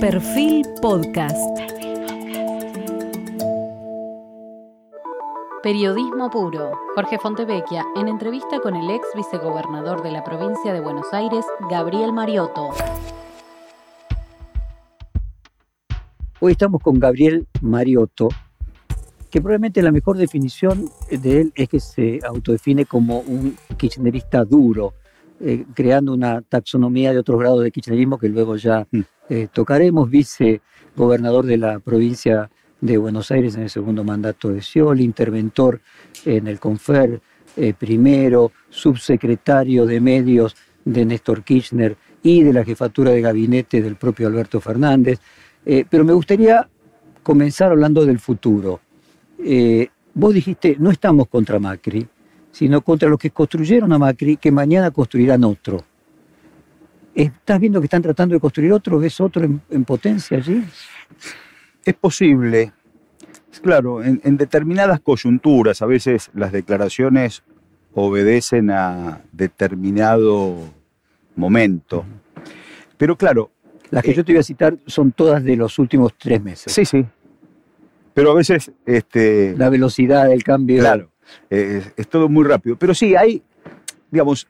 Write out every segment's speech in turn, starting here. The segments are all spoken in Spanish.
Perfil Podcast. Periodismo puro. Jorge Fontevecchia en entrevista con el ex vicegobernador de la provincia de Buenos Aires, Gabriel Mariotto. Hoy estamos con Gabriel Mariotto, que probablemente la mejor definición de él es que se autodefine como un kirchnerista duro, eh, creando una taxonomía de otros grados de kirchnerismo que luego ya mm. eh, tocaremos, vicegobernador de la provincia de Buenos Aires en el segundo mandato de Scioli, interventor en el CONFER eh, primero, subsecretario de medios de Néstor Kirchner y de la jefatura de gabinete del propio Alberto Fernández. pero me gustaría comenzar hablando del futuro. vos dijiste, no estamos contra Macri, sino contra los que construyeron a Macri, que mañana construirán otro. ¿Estás viendo que están tratando de construir otro? ¿Ves otro en, potencia allí? Es posible. Claro, en, determinadas coyunturas, a veces las declaraciones obedecen a determinado momento. Pero claro. Las que yo te voy a citar son todas de los últimos tres meses. Sí, sí. Pero a veces. Este, la velocidad del cambio. Claro es, todo muy rápido. Pero sí, hay, digamos,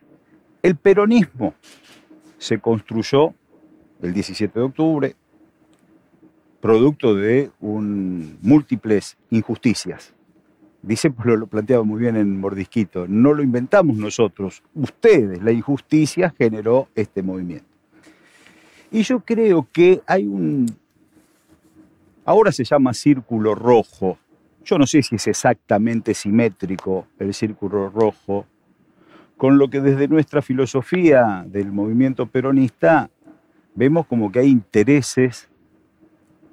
el peronismo se construyó el 17 de octubre, producto de un, múltiples injusticias. Dice, pues lo, planteaba muy bien en Mordisquito, no lo inventamos nosotros, ustedes, la injusticia generó este movimiento. Y yo creo que hay un, ahora se llama círculo rojo, yo no sé si es exactamente simétrico el círculo rojo con lo que desde nuestra filosofía del movimiento peronista vemos como que hay intereses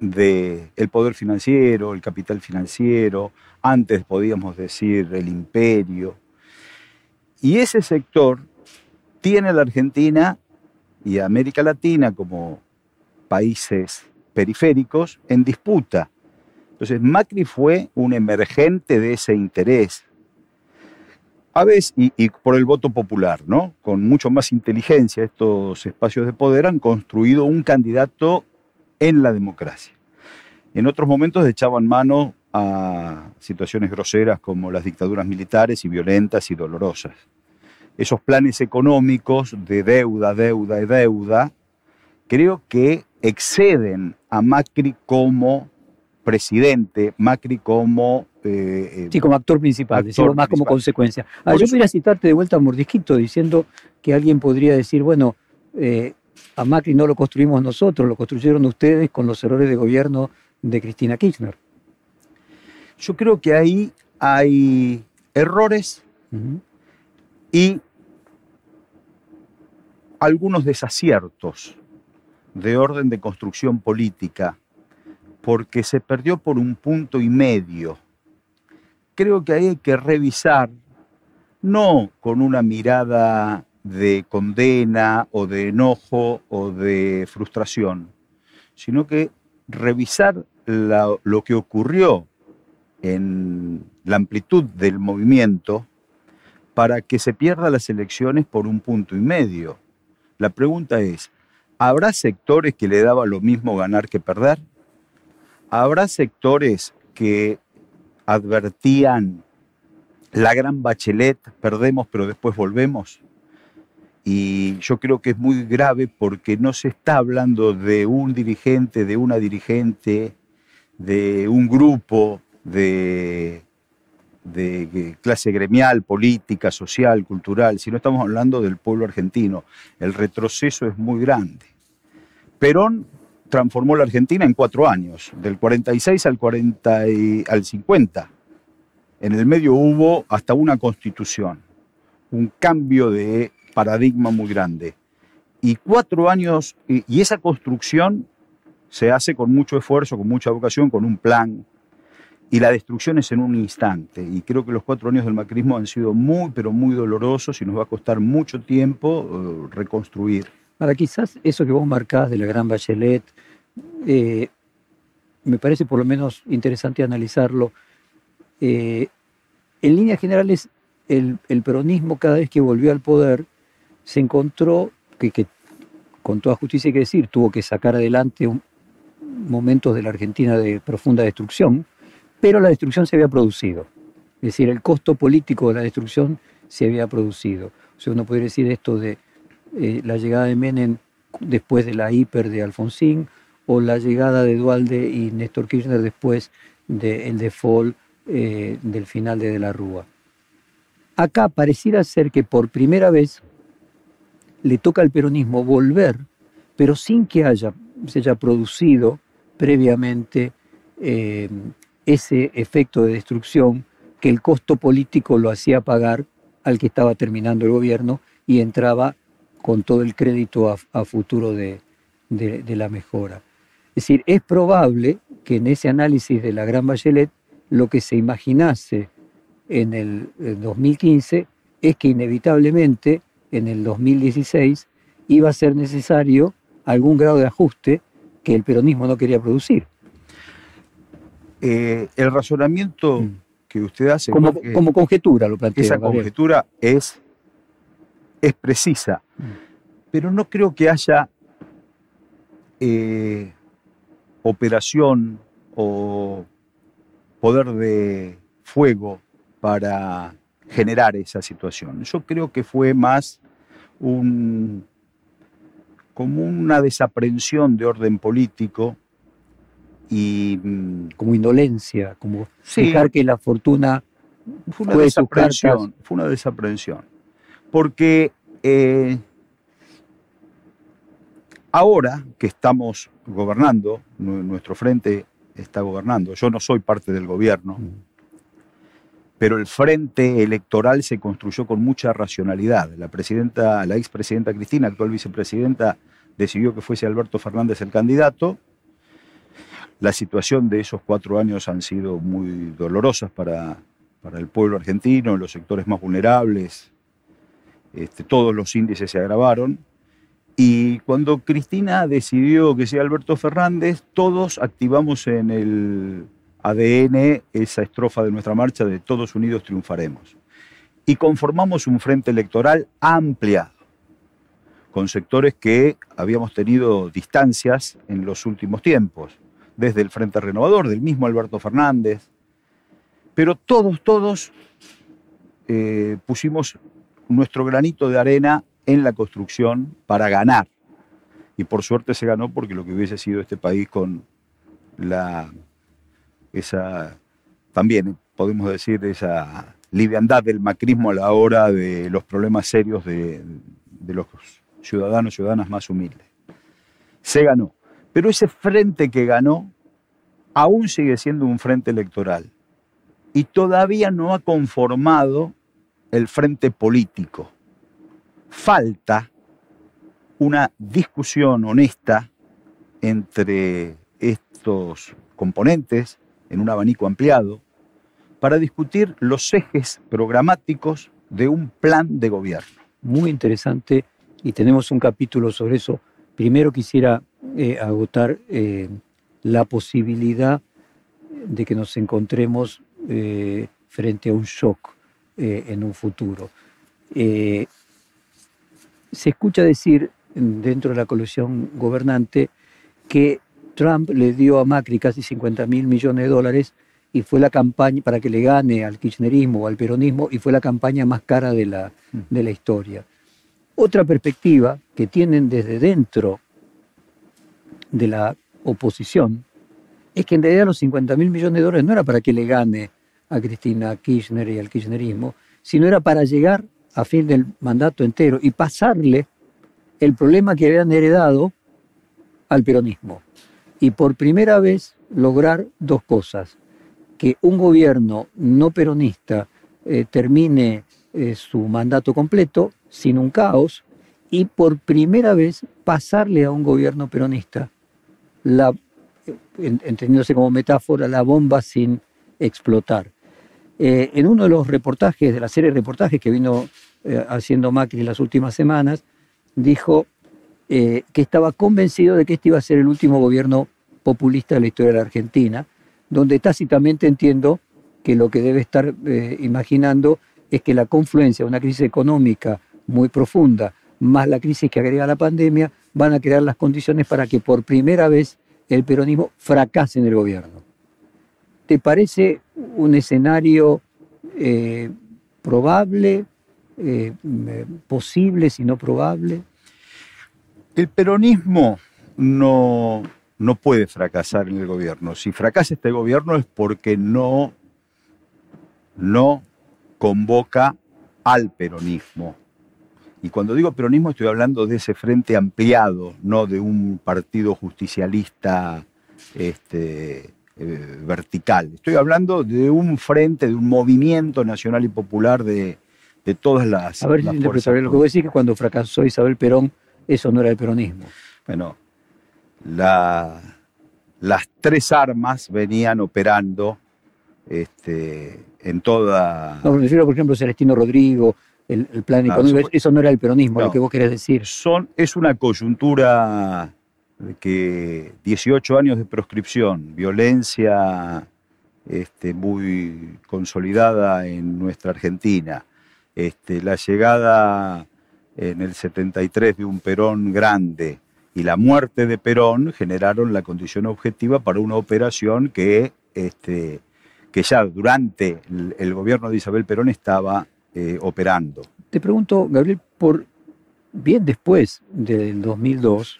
del poder financiero, el capital financiero, antes podíamos decir el imperio. Y ese sector tiene a la Argentina y a América Latina como países periféricos en disputa entonces Macri fue un emergente de ese interés. A veces, y, por el voto popular, ¿no? Con mucho más inteligencia, estos espacios de poder han construido un candidato en la democracia. En otros momentos echaban mano a situaciones groseras como las dictaduras militares y violentas y dolorosas. Esos planes económicos de deuda, deuda y deuda, creo que exceden a Macri como presidente, Macri como... Eh, eh, sí, como actor principal, decimos más como consecuencia. Ah, yo quería citarte de vuelta a Mordisquito diciendo que alguien podría decir, bueno, eh, a Macri no lo construimos nosotros, lo construyeron ustedes con los errores de gobierno de Cristina Kirchner. Yo creo que ahí hay errores y algunos desaciertos de orden de construcción política porque se perdió por un punto y medio. Creo que ahí hay que revisar, no con una mirada de condena o de enojo o de frustración, sino que revisar lo que ocurrió en la amplitud del movimiento para que se pierda las elecciones por un punto y medio. La pregunta es, ¿habrá sectores que le daba lo mismo ganar que perder? Habrá sectores que advertían la gran bachelet, perdemos pero después volvemos. Y yo creo que es muy grave porque no se está hablando de un dirigente, de una dirigente, de un grupo de, de clase gremial, política, social, cultural, sino estamos hablando del pueblo argentino. El retroceso es muy grande. Perón transformó la Argentina en cuatro años, del 46 al, 40 al 50. En el medio hubo hasta una constitución, un cambio de paradigma muy grande. Y cuatro años, y, esa construcción se hace con mucho esfuerzo, con mucha vocación, con un plan, y la destrucción es en un instante. Y creo que los cuatro años del macrismo han sido muy, pero muy dolorosos y nos va a costar mucho tiempo eh, reconstruir. Ahora, quizás eso que vos marcás de la gran Bachelet, eh, me parece por lo menos interesante analizarlo. Eh, en líneas generales, el, peronismo cada vez que volvió al poder se encontró que, con toda justicia hay que decir, tuvo que sacar adelante momentos de la Argentina de profunda destrucción, pero la destrucción se había producido. Es decir, el costo político de la destrucción se había producido. Uno podría decir esto de eh, la llegada de Menem después de la hiper de Alfonsín, o la llegada de Dualde y Néstor Kirchner después del default eh, del final de De la Rúa. Acá pareciera ser que por primera vez le toca al peronismo volver, pero sin que haya, se haya producido previamente eh, ese efecto de destrucción que el costo político lo hacía pagar al que estaba terminando el gobierno y entraba con todo el crédito a, futuro de, la mejora. Es decir, es probable que en ese análisis de la Gran Bachelet lo que se imaginase en el 2015 es que inevitablemente en el 2016 iba a ser necesario algún grado de ajuste que el peronismo no quería producir. Eh, el razonamiento mm. que usted hace... Como, como conjetura lo plantea. Esa conjetura es es precisa, pero no creo que haya eh, operación o poder de fuego para generar esa situación. Yo creo que fue más un, como una desaprensión de orden político y mm, como indolencia, como dejar que la fortuna fue una desaprensión, fue una desaprensión porque eh, ahora que estamos gobernando, nuestro frente está gobernando, yo no soy parte del gobierno, mm. pero el frente electoral se construyó con mucha racionalidad. La presidenta, la expresidenta Cristina, actual vicepresidenta, decidió que fuese Alberto Fernández el candidato. La situación de esos cuatro años han sido muy dolorosas para, para el pueblo argentino, los sectores más vulnerables, este, todos los índices se agravaron. Y cuando Cristina decidió que sea Alberto Fernández, todos activamos en el ADN esa estrofa de nuestra marcha de Todos Unidos Triunfaremos. Y conformamos un frente electoral ampliado, con sectores que habíamos tenido distancias en los últimos tiempos, desde el Frente Renovador, del mismo Alberto Fernández. Pero todos, todos eh, pusimos nuestro granito de arena en la construcción para ganar. Y por suerte se ganó porque lo que hubiese sido este país con la esa también podemos decir esa liviandad del macrismo a la hora de los problemas serios de, de los ciudadanos ciudadanas más humildes. Se ganó. Pero ese frente que ganó aún sigue siendo un frente electoral y todavía no ha conformado el frente político. Falta una discusión honesta entre estos componentes en un abanico ampliado para discutir los ejes programáticos de un plan de gobierno. Muy interesante y tenemos un capítulo sobre eso. Primero quisiera eh, agotar eh, la posibilidad de que nos encontremos eh, frente a un shock eh, en un futuro. Eh, se escucha decir dentro de la coalición gobernante que Trump le dio a Macri casi 50 mil millones de dólares y fue la campaña para que le gane al kirchnerismo o al peronismo y fue la campaña más cara de la, de la historia. Otra perspectiva que tienen desde dentro de la oposición es que en realidad los 50 mil millones de dólares no era para que le gane a Cristina Kirchner y al kirchnerismo, sino era para llegar a fin del mandato entero y pasarle el problema que habían heredado al peronismo. Y por primera vez lograr dos cosas, que un gobierno no peronista eh, termine eh, su mandato completo sin un caos y por primera vez pasarle a un gobierno peronista, la, entendiéndose como metáfora, la bomba sin explotar. Eh, en uno de los reportajes, de la serie de reportajes que vino eh, haciendo Macri en las últimas semanas, dijo eh, que estaba convencido de que este iba a ser el último gobierno populista de la historia de la Argentina, donde tácitamente entiendo que lo que debe estar imaginando es que la confluencia de una crisis económica muy profunda, más la crisis que agrega la pandemia, van a crear las condiciones para que por primera vez el peronismo fracase en el gobierno. ¿Te parece un escenario eh, probable, eh, posible, si no probable? El peronismo no, no puede fracasar en el gobierno. Si fracasa este gobierno es porque no, no convoca al peronismo. Y cuando digo peronismo estoy hablando de ese frente ampliado, no de un partido justicialista este, eh, vertical. Estoy hablando de un frente, de un movimiento nacional y popular de, todas las. A ver si fuerzas. Lo que vos decís que cuando fracasó Isabel Perón eso no era el peronismo. Bueno, las tres armas venían operando este, en toda... No, me refiero, por ejemplo, Celestino Rodrigo, el, plan económico, eso, no era el peronismo, lo que vos querés decir. Son, es una coyuntura que 18 años de proscripción, violencia este, muy consolidada en nuestra Argentina, este, la llegada en el 73 de un Perón grande y la muerte de Perón generaron la condición objetiva para una operación que, este, que ya durante el, gobierno de Isabel Perón estaba eh, operando. Te pregunto, Gabriel, por bien después del 2002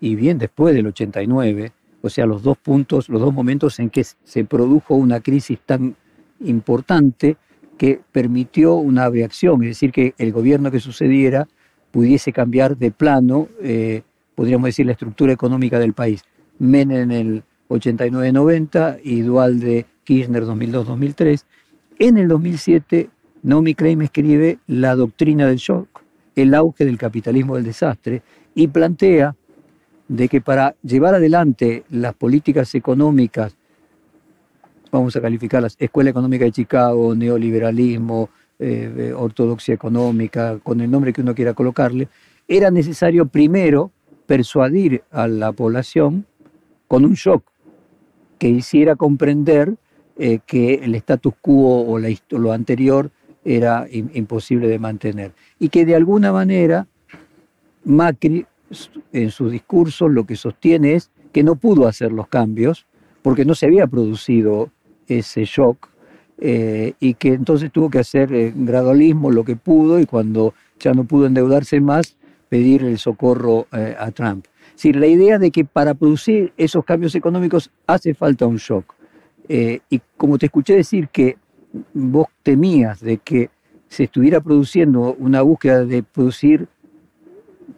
y bien después del 89, o sea, los dos puntos, los dos momentos en que se produjo una crisis tan importante, que permitió una reacción, es decir, que el gobierno que sucediera pudiese cambiar de plano, eh, podríamos decir, la estructura económica del país. Menem en el 89-90 y Dualde Kirchner 2002-2003. En el 2007, Naomi Klein escribe La doctrina del shock, el auge del capitalismo del desastre, y plantea de que para llevar adelante las políticas económicas vamos a calificarlas, Escuela Económica de Chicago, neoliberalismo, eh, ortodoxia económica, con el nombre que uno quiera colocarle, era necesario primero persuadir a la población con un shock que hiciera comprender eh, que el status quo o lo anterior era imposible de mantener. Y que de alguna manera Macri en su discurso lo que sostiene es que no pudo hacer los cambios porque no se había producido ese shock eh, y que entonces tuvo que hacer eh, gradualismo lo que pudo y cuando ya no pudo endeudarse más, pedir el socorro eh, a Trump. Decir, la idea de que para producir esos cambios económicos hace falta un shock. y como te escuché decir que vos temías de que se estuviera produciendo una búsqueda de producir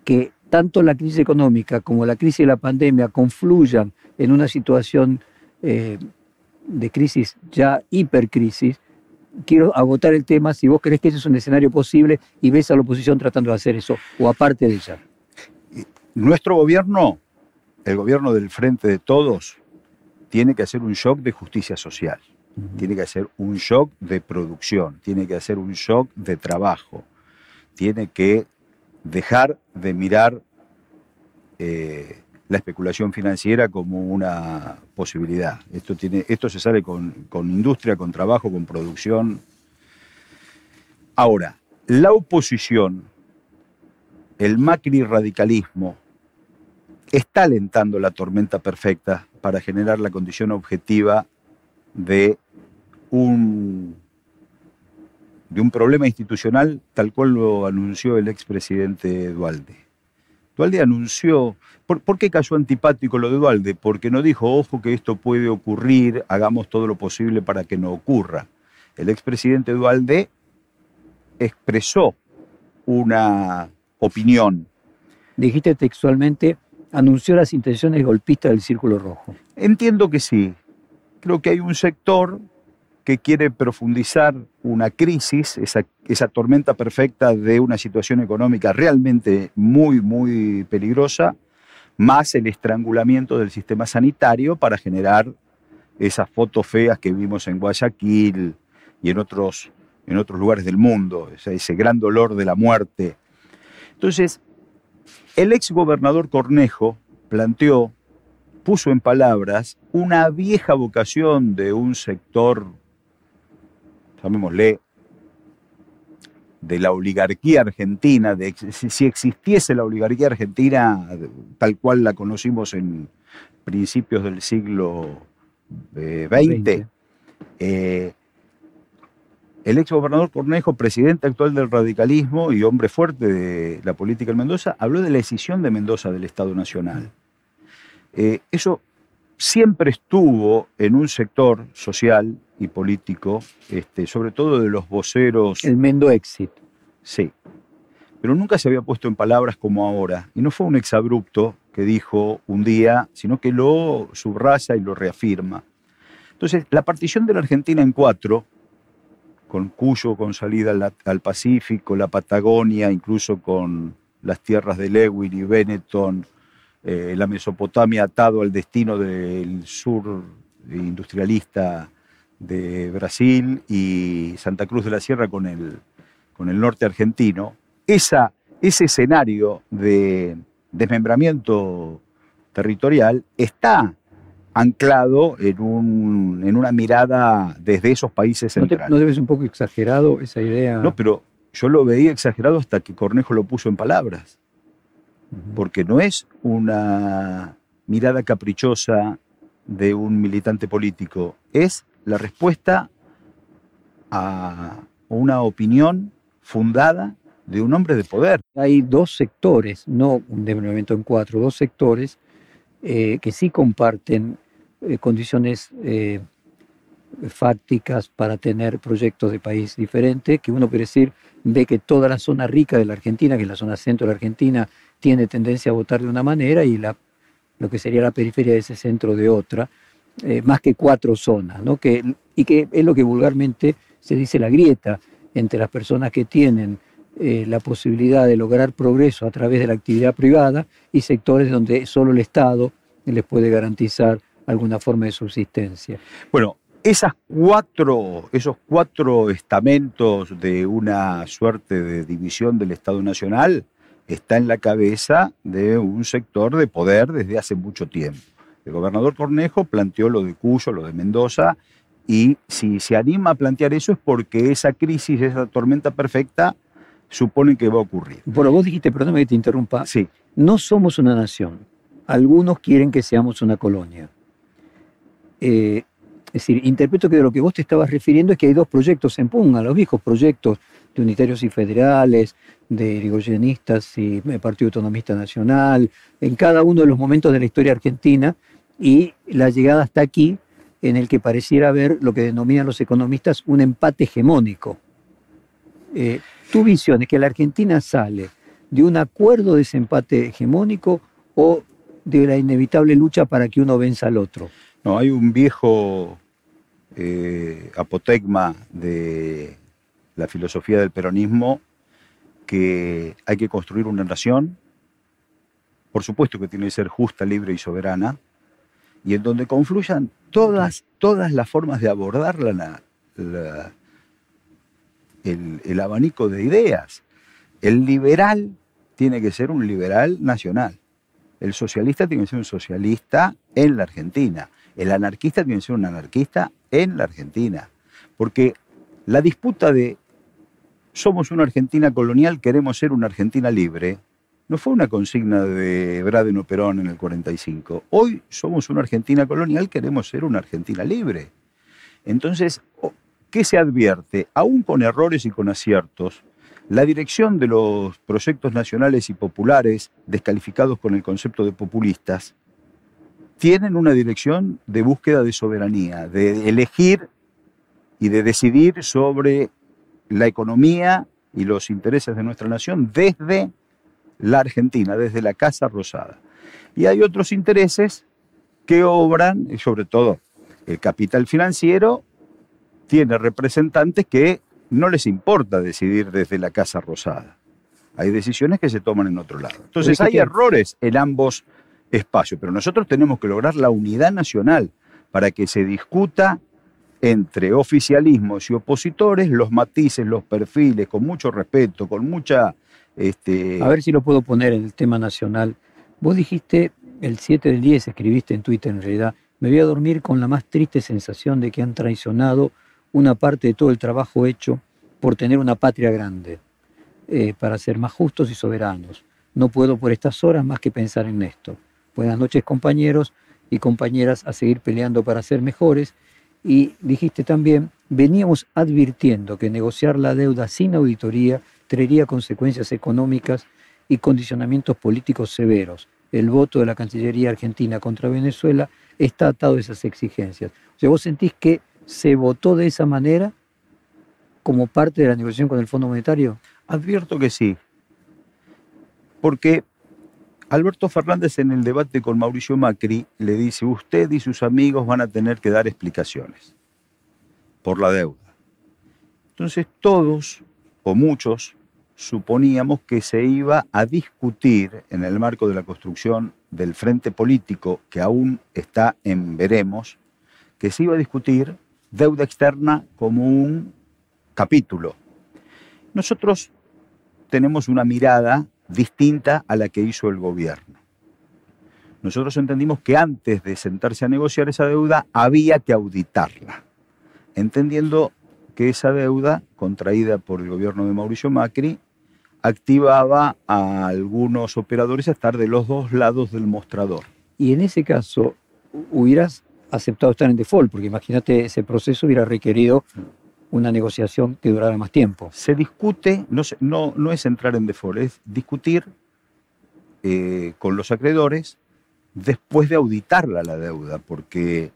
que tanto la crisis económica como la crisis de la pandemia confluyan en una situación de crisis, ya hipercrisis, quiero agotar el tema si vos crees que ese es un escenario posible y ves a la oposición tratando de hacer eso, o aparte de ella. Nuestro gobierno, el gobierno del Frente de Todos, tiene que hacer un shock de justicia social, tiene que hacer un shock de producción, tiene que hacer un shock de trabajo, tiene que dejar de mirar eh, la especulación financiera como una posibilidad. Esto, tiene, esto se sale con, industria, con trabajo, con producción. Ahora, la oposición, el Macri radicalismo, está alentando la tormenta perfecta para generar la condición objetiva de un, de un problema institucional tal cual lo anunció el expresidente Dualde. Dualde anunció, ¿por, qué cayó antipático lo de Dualde? Porque no dijo, ojo que esto puede ocurrir, hagamos todo lo posible para que no ocurra. El expresidente Dualde expresó una opinión. Dijiste textualmente, anunció las intenciones golpistas del Círculo Rojo. Entiendo que sí. Creo que hay un sector que quiere profundizar una crisis, esa, tormenta perfecta de una situación económica realmente muy, muy peligrosa, más el estrangulamiento del sistema sanitario para generar esas fotos feas que vimos en Guayaquil y en otros, en otros lugares del mundo, ese gran dolor de la muerte. Entonces, el ex gobernador Cornejo planteó, puso en palabras, una vieja vocación de un sector llamémosle, de la oligarquía argentina, de si existiese la oligarquía argentina tal cual la conocimos en, principios del siglo XX. Eh, el ex gobernador Cornejo, presidente actual del radicalismo y hombre fuerte de la política en Mendoza, habló de la decisión de Mendoza del Estado Nacional. Eh, eso siempre estuvo en un sector social y político, este, sobre todo de los voceros. El Mendo Exit. Sí. Pero nunca se había puesto en palabras como ahora. Y no fue un exabrupto que dijo un día, sino que lo subraya y lo reafirma. Entonces, la partición de la Argentina en cuatro, con Cuyo con salida al, Pacífico, la Patagonia, incluso con las tierras de Lewin y Benetton, eh, la Mesopotamia atado al destino del sur industrialista de Brasil y Santa Cruz de la Sierra con el, con el norte argentino, esa, ese escenario de desmembramiento territorial está anclado en, un, en una mirada desde esos países centrales. ¿No, debes un poco exagerado esa idea? No, pero yo lo veía exagerado hasta que Cornejo lo puso en palabras. Porque no es una mirada caprichosa de un militante político, es la respuesta a una opinión fundada de un hombre de poder. Hay dos sectores, no un desmembramiento en cuatro, dos sectores eh, que sí comparten eh, condiciones eh, fácticas para tener proyectos de país diferentes, que uno puede decir, ve que toda la zona rica de la Argentina, que es la zona centro de la Argentina, tiene tendencia a votar de una manera y la, lo que sería la periferia de ese centro de otra, más que cuatro zonas, ¿no? que, y que es lo que vulgarmente se dice la grieta entre las personas que tienen la posibilidad de lograr progreso a través de la actividad privada y sectores donde solo el Estado les puede garantizar alguna forma de subsistencia. Bueno, esas cuatro, esos cuatro estamentos de una suerte de división del Estado Nacional está en la cabeza de un sector de poder desde hace mucho tiempo. El gobernador Cornejo planteó lo de Cuyo, lo de Mendoza, y si se anima a plantear eso es porque esa crisis, esa tormenta perfecta, supone que va a ocurrir. Bueno, vos dijiste, perdóname que te interrumpa, sí. no somos una nación algunos quieren que seamos una colonia. Eh, es decir, interpreto que de lo que vos te estabas refiriendo es que hay dos proyectos en pugna, los viejos proyectos de unitarios y federales, de irigoyenistas y Partido Autonomista Nacional, en cada uno de los momentos de la historia argentina, y la llegada hasta aquí, en el que pareciera haber lo que denominan los economistas un empate hegemónico. Eh, tu visión es que la Argentina sale de un acuerdo de ese empate hegemónico o de la inevitable lucha para que uno venza al otro. No, hay un viejo eh, apotegma de la filosofía del peronismo que hay que construir una nación, por supuesto que tiene que ser justa, libre y soberana, y en donde confluyan todas, todas las formas de abordar el, el abanico de ideas. El liberal tiene que ser un liberal nacional. El socialista tiene que ser un socialista en la Argentina. El anarquista tiene que ser un anarquista en la Argentina. Porque la disputa de somos una Argentina colonial, queremos ser una Argentina libre, no fue una consigna de Braden Perón en el 45. Hoy somos una Argentina colonial, queremos ser una Argentina libre. Entonces, ¿qué se advierte? Aún con errores y con aciertos, la dirección de los proyectos nacionales y populares, descalificados con el concepto de populistas, tienen una dirección de búsqueda de soberanía, de elegir y de decidir sobre la economía y los intereses de nuestra nación desde la Argentina, desde la Casa Rosada. Y hay otros intereses que obran, y sobre todo el capital financiero, tiene representantes que no les importa decidir desde la Casa Rosada. Hay decisiones que se toman en otro lado. Entonces hay errores en ambos espacios, pero nosotros tenemos que lograr la unidad nacional para que se discuta entre oficialismos y opositores los matices, los perfiles, con mucho respeto, con mucha... Este... A ver si lo puedo poner en el tema nacional. Vos dijiste el 7 del 10, escribiste en Twitter en realidad, me voy a dormir con la más triste sensación de que han traicionado una parte de todo el trabajo hecho por tener una patria grande, eh, para ser más justos y soberanos. No puedo por estas horas más que pensar en esto. Buenas noches compañeros y compañeras a seguir peleando para ser mejores. Y dijiste también, veníamos advirtiendo que negociar la deuda sin auditoría traería consecuencias económicas y condicionamientos políticos severos. El voto de la Cancillería Argentina contra Venezuela está atado a esas exigencias. O sea, vos sentís que se votó de esa manera como parte de la negociación con el Fondo Monetario. Advierto que sí, porque Alberto Fernández en el debate con Mauricio Macri le dice, usted y sus amigos van a tener que dar explicaciones por la deuda. Entonces todos, o muchos, suponíamos que se iba a discutir en el marco de la construcción del frente político que aún está en veremos, que se iba a discutir deuda externa como un capítulo. Nosotros tenemos una mirada distinta a la que hizo el gobierno. Nosotros entendimos que antes de sentarse a negociar esa deuda había que auditarla, entendiendo que esa deuda contraída por el gobierno de Mauricio Macri activaba a algunos operadores a estar de los dos lados del mostrador. Y en ese caso, hubieras aceptado estar en default, porque imagínate, ese proceso hubiera requerido una negociación que durara más tiempo. Se discute, no, no, no es entrar en default, es discutir eh, con los acreedores después de auditarla la deuda, porque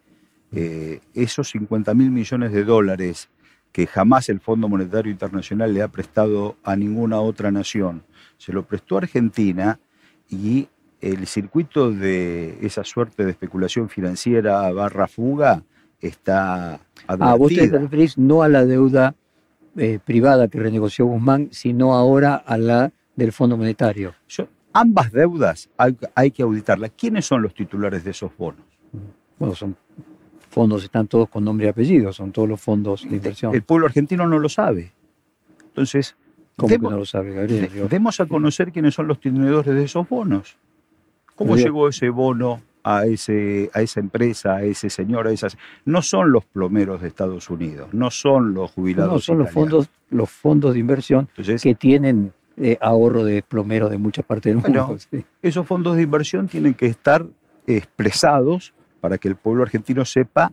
eh, esos 50 mil millones de dólares que jamás el Fondo Monetario Internacional le ha prestado a ninguna otra nación, se lo prestó a Argentina y el circuito de esa suerte de especulación financiera barra fuga está advertida. Ah, vos te referís no a la deuda eh, privada que renegoció Guzmán, sino ahora a la del Fondo Monetario. Yo, ambas deudas hay, hay, que auditarlas. ¿Quiénes son los titulares de esos bonos? Bueno, son fondos, están todos con nombre y apellido, son todos los fondos de inversión. El pueblo argentino no lo sabe. Entonces, ¿cómo demos, que no lo sabe, Gabriel? Demos a conocer quiénes son los tenedores de esos bonos. ¿Cómo llegó ese bono a, ese, a esa empresa, a ese señor, a esas... No son los plomeros de Estados Unidos, no son los jubilados No, son los fondos, los fondos de inversión Entonces, que tienen eh, ahorro de plomeros de muchas partes del mundo. Bueno, sí. Esos fondos de inversión tienen que estar expresados para que el pueblo argentino sepa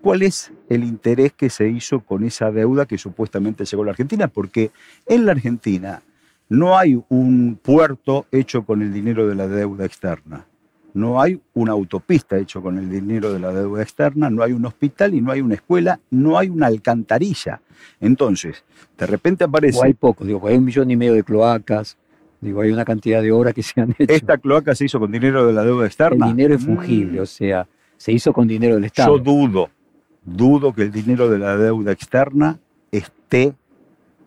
cuál es el interés que se hizo con esa deuda que supuestamente llegó a la Argentina, porque en la Argentina no hay un puerto hecho con el dinero de la deuda externa. No hay una autopista hecho con el dinero de la deuda externa, no hay un hospital y no hay una escuela, no hay una alcantarilla. Entonces, de repente aparece... O hay poco, digo, hay un millón y medio de cloacas, digo, hay una cantidad de obras que se han hecho. ¿Esta cloaca se hizo con dinero de la deuda externa? El dinero es fungible, mm. o sea, se hizo con dinero del Estado. Yo dudo, dudo que el dinero de la deuda externa esté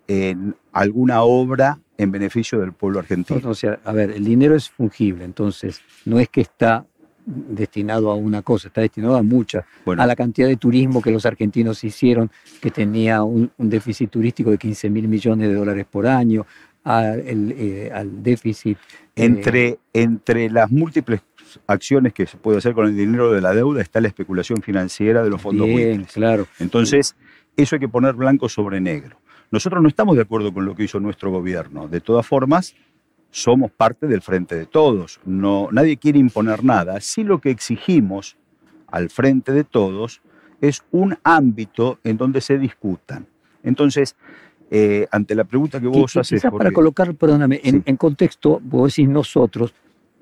en alguna obra en beneficio del pueblo argentino. O sea, a ver, el dinero es fungible, entonces no es que está destinado a una cosa, está destinado a muchas, bueno, a la cantidad de turismo que los argentinos hicieron, que tenía un, un déficit turístico de 15 mil millones de dólares por año, a el, eh, al déficit. Eh, entre, entre las múltiples acciones que se puede hacer con el dinero de la deuda está la especulación financiera de los fondos bien, claro. Entonces, eso hay que poner blanco sobre negro. Nosotros no estamos de acuerdo con lo que hizo nuestro gobierno. De todas formas, somos parte del frente de todos. No, nadie quiere imponer nada. Sí lo que exigimos al frente de todos es un ámbito en donde se discutan. Entonces, eh, ante la pregunta que vos haces... Quizás para colocar, perdóname, sí. en, contexto, vos decís nosotros,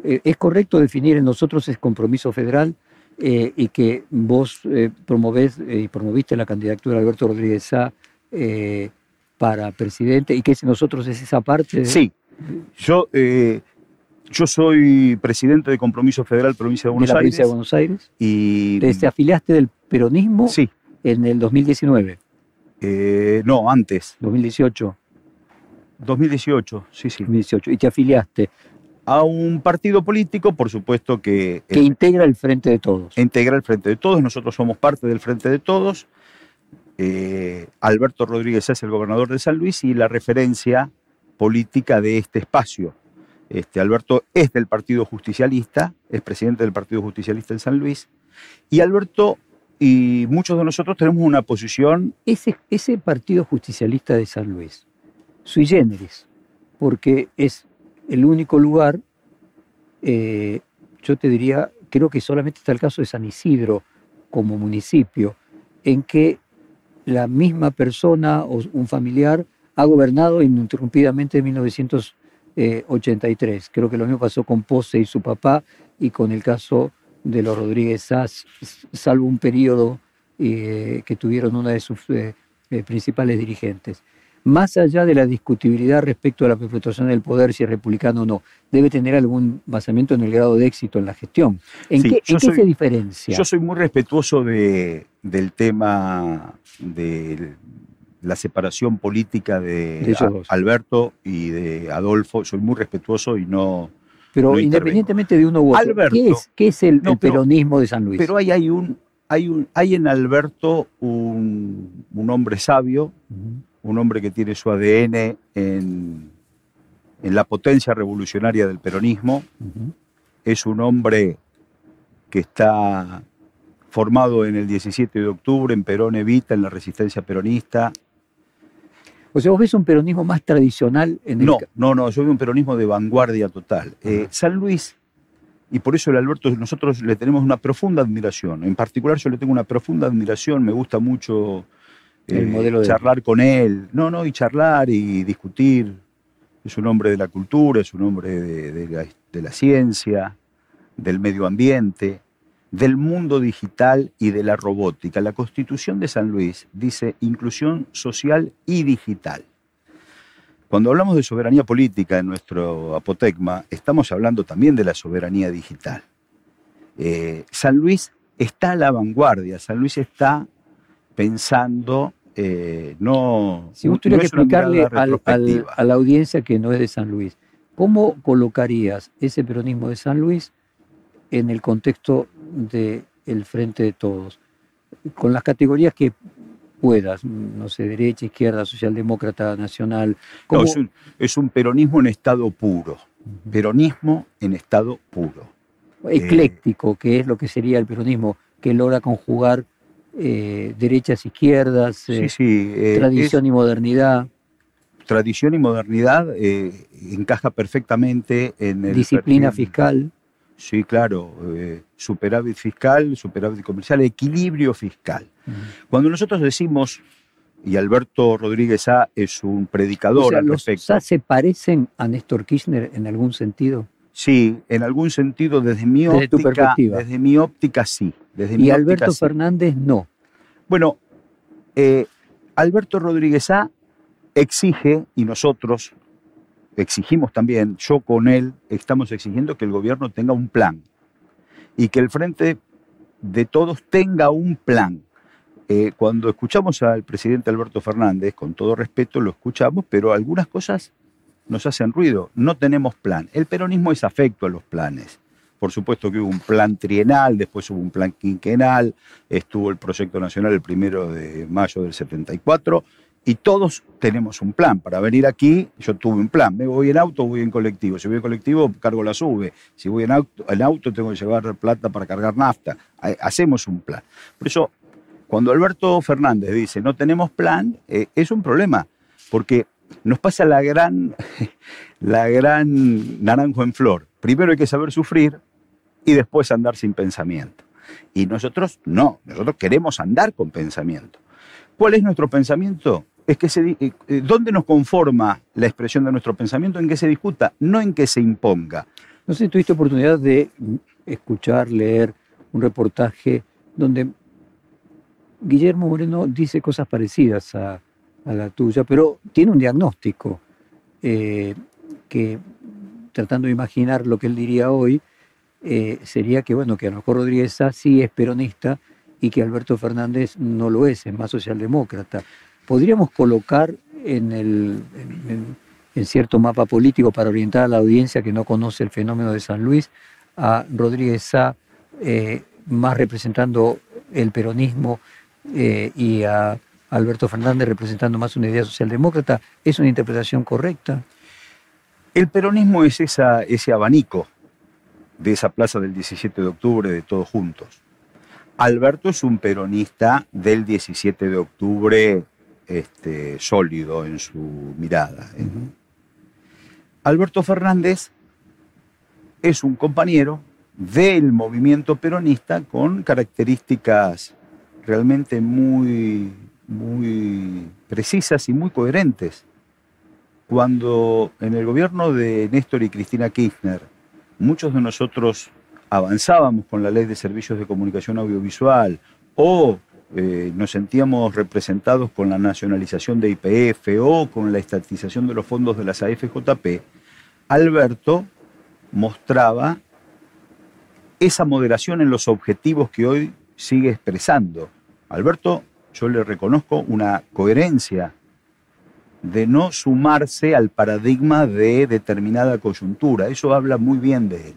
eh, ¿es correcto definir en nosotros es compromiso federal eh, y que vos eh, promovés y promoviste la candidatura de Alberto Rodríguez Sá para presidente y que nosotros es esa parte. De... Sí, yo, yo soy presidente de Compromiso Federal Provincia de Buenos de la Aires. Provincia de Buenos Aires. Y... ¿Te, te afiliaste del peronismo? Sí. En el 2019. Eh, no, antes. 2018. 2018, sí, sí. 2018. ¿Y te afiliaste? A un partido político, por supuesto que... Que integra el Frente de Todos. Integra el Frente de Todos, nosotros somos parte del Frente de Todos. Eh, Alberto Rodríguez es el gobernador de San Luis y la referencia política de este espacio. Este, Alberto es del Partido Justicialista, es presidente del Partido Justicialista en San Luis, y Alberto y muchos de nosotros tenemos una posición... Ese, ese Partido Justicialista de San Luis, sui generis, porque es el único lugar, eh, yo te diría, creo que solamente está el caso de San Isidro como municipio, en que la misma persona o un familiar ha gobernado ininterrumpidamente en 1983. Creo que lo mismo pasó con Pose y su papá y con el caso de los Rodríguez Sass, salvo un periodo eh, que tuvieron una de sus eh, principales dirigentes. Más allá de la discutibilidad respecto a la perpetuación del poder, si es republicano o no, debe tener algún basamiento en el grado de éxito en la gestión. ¿En Sí, qué, en qué soy- se diferencia? Yo soy muy respetuoso de- del tema de la separación política de. Alberto y de Adolfo. Soy muy respetuoso y no. Pero no independientemente de uno u otro, Alberto. ¿qué es, qué es el, No, el pero- peronismo de San Luis? Pero ahí hay un, hay un, hay en Alberto un, un hombre sabio. Un hombre que tiene su ADN en, en la potencia revolucionaria del peronismo. Es un hombre que está formado en el 17 de octubre, en Perón Evita, en la resistencia peronista. O sea, vos ves un peronismo más tradicional en el No, no, no, yo veo un peronismo de vanguardia total. Eh, San Luis, y por eso el Alberto, nosotros le tenemos una profunda admiración. En particular, yo le tengo una profunda admiración, me gusta mucho El modelo de- charlar con él. No, no, y charlar y discutir. Es un hombre de la cultura, es un hombre de, de la, de la ciencia, del medio ambiente, del mundo digital y de la robótica. La Constitución de San Luis dice inclusión social y digital. Cuando hablamos de soberanía política en nuestro apotecma, estamos hablando también de la soberanía digital. Eh, San Luis está a la vanguardia, San Luis está pensando, eh, no. Si vos no tuvieras que explicarle al- al- a la audiencia que no es de San Luis, ¿cómo colocarías ese peronismo de San Luis en el contexto del Frente de Todos? Con las categorías que puedas, no sé, derecha, izquierda, socialdemócrata, nacional. No, ¿cómo- es, un, es un peronismo en estado puro. Peronismo en estado puro. ecléctico, que es lo que sería el peronismo, que logra conjugar eh, derechas, izquierdas, eh, Sí, sí. eh, tradición y modernidad, tradición y modernidad encaja perfectamente en el. disciplina perfil- fiscal. Sí, claro. superávit fiscal, superávit comercial, equilibrio fiscal. Cuando nosotros decimos, y Alberto Rodríguez A es un predicador O sea, al ¿Los respecto, SA se parecen a Néstor Kirchner en algún sentido? Sí, en algún sentido, desde mi Desde tu óptica, perspectiva. desde mi óptica sí. Desde mi Y óptica, Alberto sí. Fernández no. Bueno, eh, Alberto Rodríguez A exige, y nosotros exigimos también, yo con él, estamos exigiendo que el gobierno tenga un plan y que el Frente de Todos tenga un plan. Eh, cuando escuchamos al presidente Alberto Fernández, con todo respeto lo escuchamos, pero algunas cosas nos hacen ruido. No tenemos plan. El peronismo es afecto a los planes. Por supuesto que hubo un plan trienal, después hubo un plan quinquenal, estuvo el proyecto nacional el primero de mayo del 74, y todos tenemos un plan. Para venir aquí, yo tuve un plan. Me voy en auto, voy en colectivo. Si voy en colectivo, cargo la sube. Si voy en auto, en auto tengo que llevar plata para cargar nafta. Ha- Hacemos un plan. Por eso, cuando Alberto Fernández dice no tenemos plan, eh, es un problema, porque nos pasa la gran, la gran naranjo en flor. Primero hay que saber sufrir y después andar sin pensamiento. Y nosotros no, nosotros queremos andar con pensamiento. ¿Cuál es nuestro pensamiento? Es que se, eh, eh, ¿Dónde nos conforma la expresión de nuestro pensamiento? En que se discuta, no en que se imponga. No sé si tuviste oportunidad de escuchar, leer un reportaje donde Guillermo Moreno dice cosas parecidas a, a la tuya, pero tiene un diagnóstico eh, que, tratando de imaginar lo que él diría hoy, eh, sería que, bueno, que a lo mejor Rodríguez Sá sí es peronista y que Alberto Fernández no lo es, es más socialdemócrata. ¿Podríamos colocar en, el, en- cierto mapa político para orientar a la audiencia que no conoce el fenómeno de San Luis a Rodríguez Sá eh, más representando el peronismo y a Alberto Fernández representando más una idea socialdemócrata? ¿Es una interpretación correcta? El peronismo es esa, ese abanico de esa plaza del 17 de octubre de todos juntos. Alberto es un peronista del 17 de octubre este, sólido en su mirada. Alberto Fernández es un compañero del movimiento peronista con características realmente muy, muy precisas y muy coherentes. Cuando en el gobierno de Néstor y Cristina Kirchner muchos de nosotros avanzábamos con la ley de servicios de comunicación audiovisual o eh, nos sentíamos representados con la nacionalización de IPF o con la estatización de los fondos de las AFJP, Alberto mostraba esa moderación en los objetivos que hoy sigue expresando. Alberto, yo le reconozco una coherencia de no sumarse al paradigma de determinada coyuntura. Eso habla muy bien de él.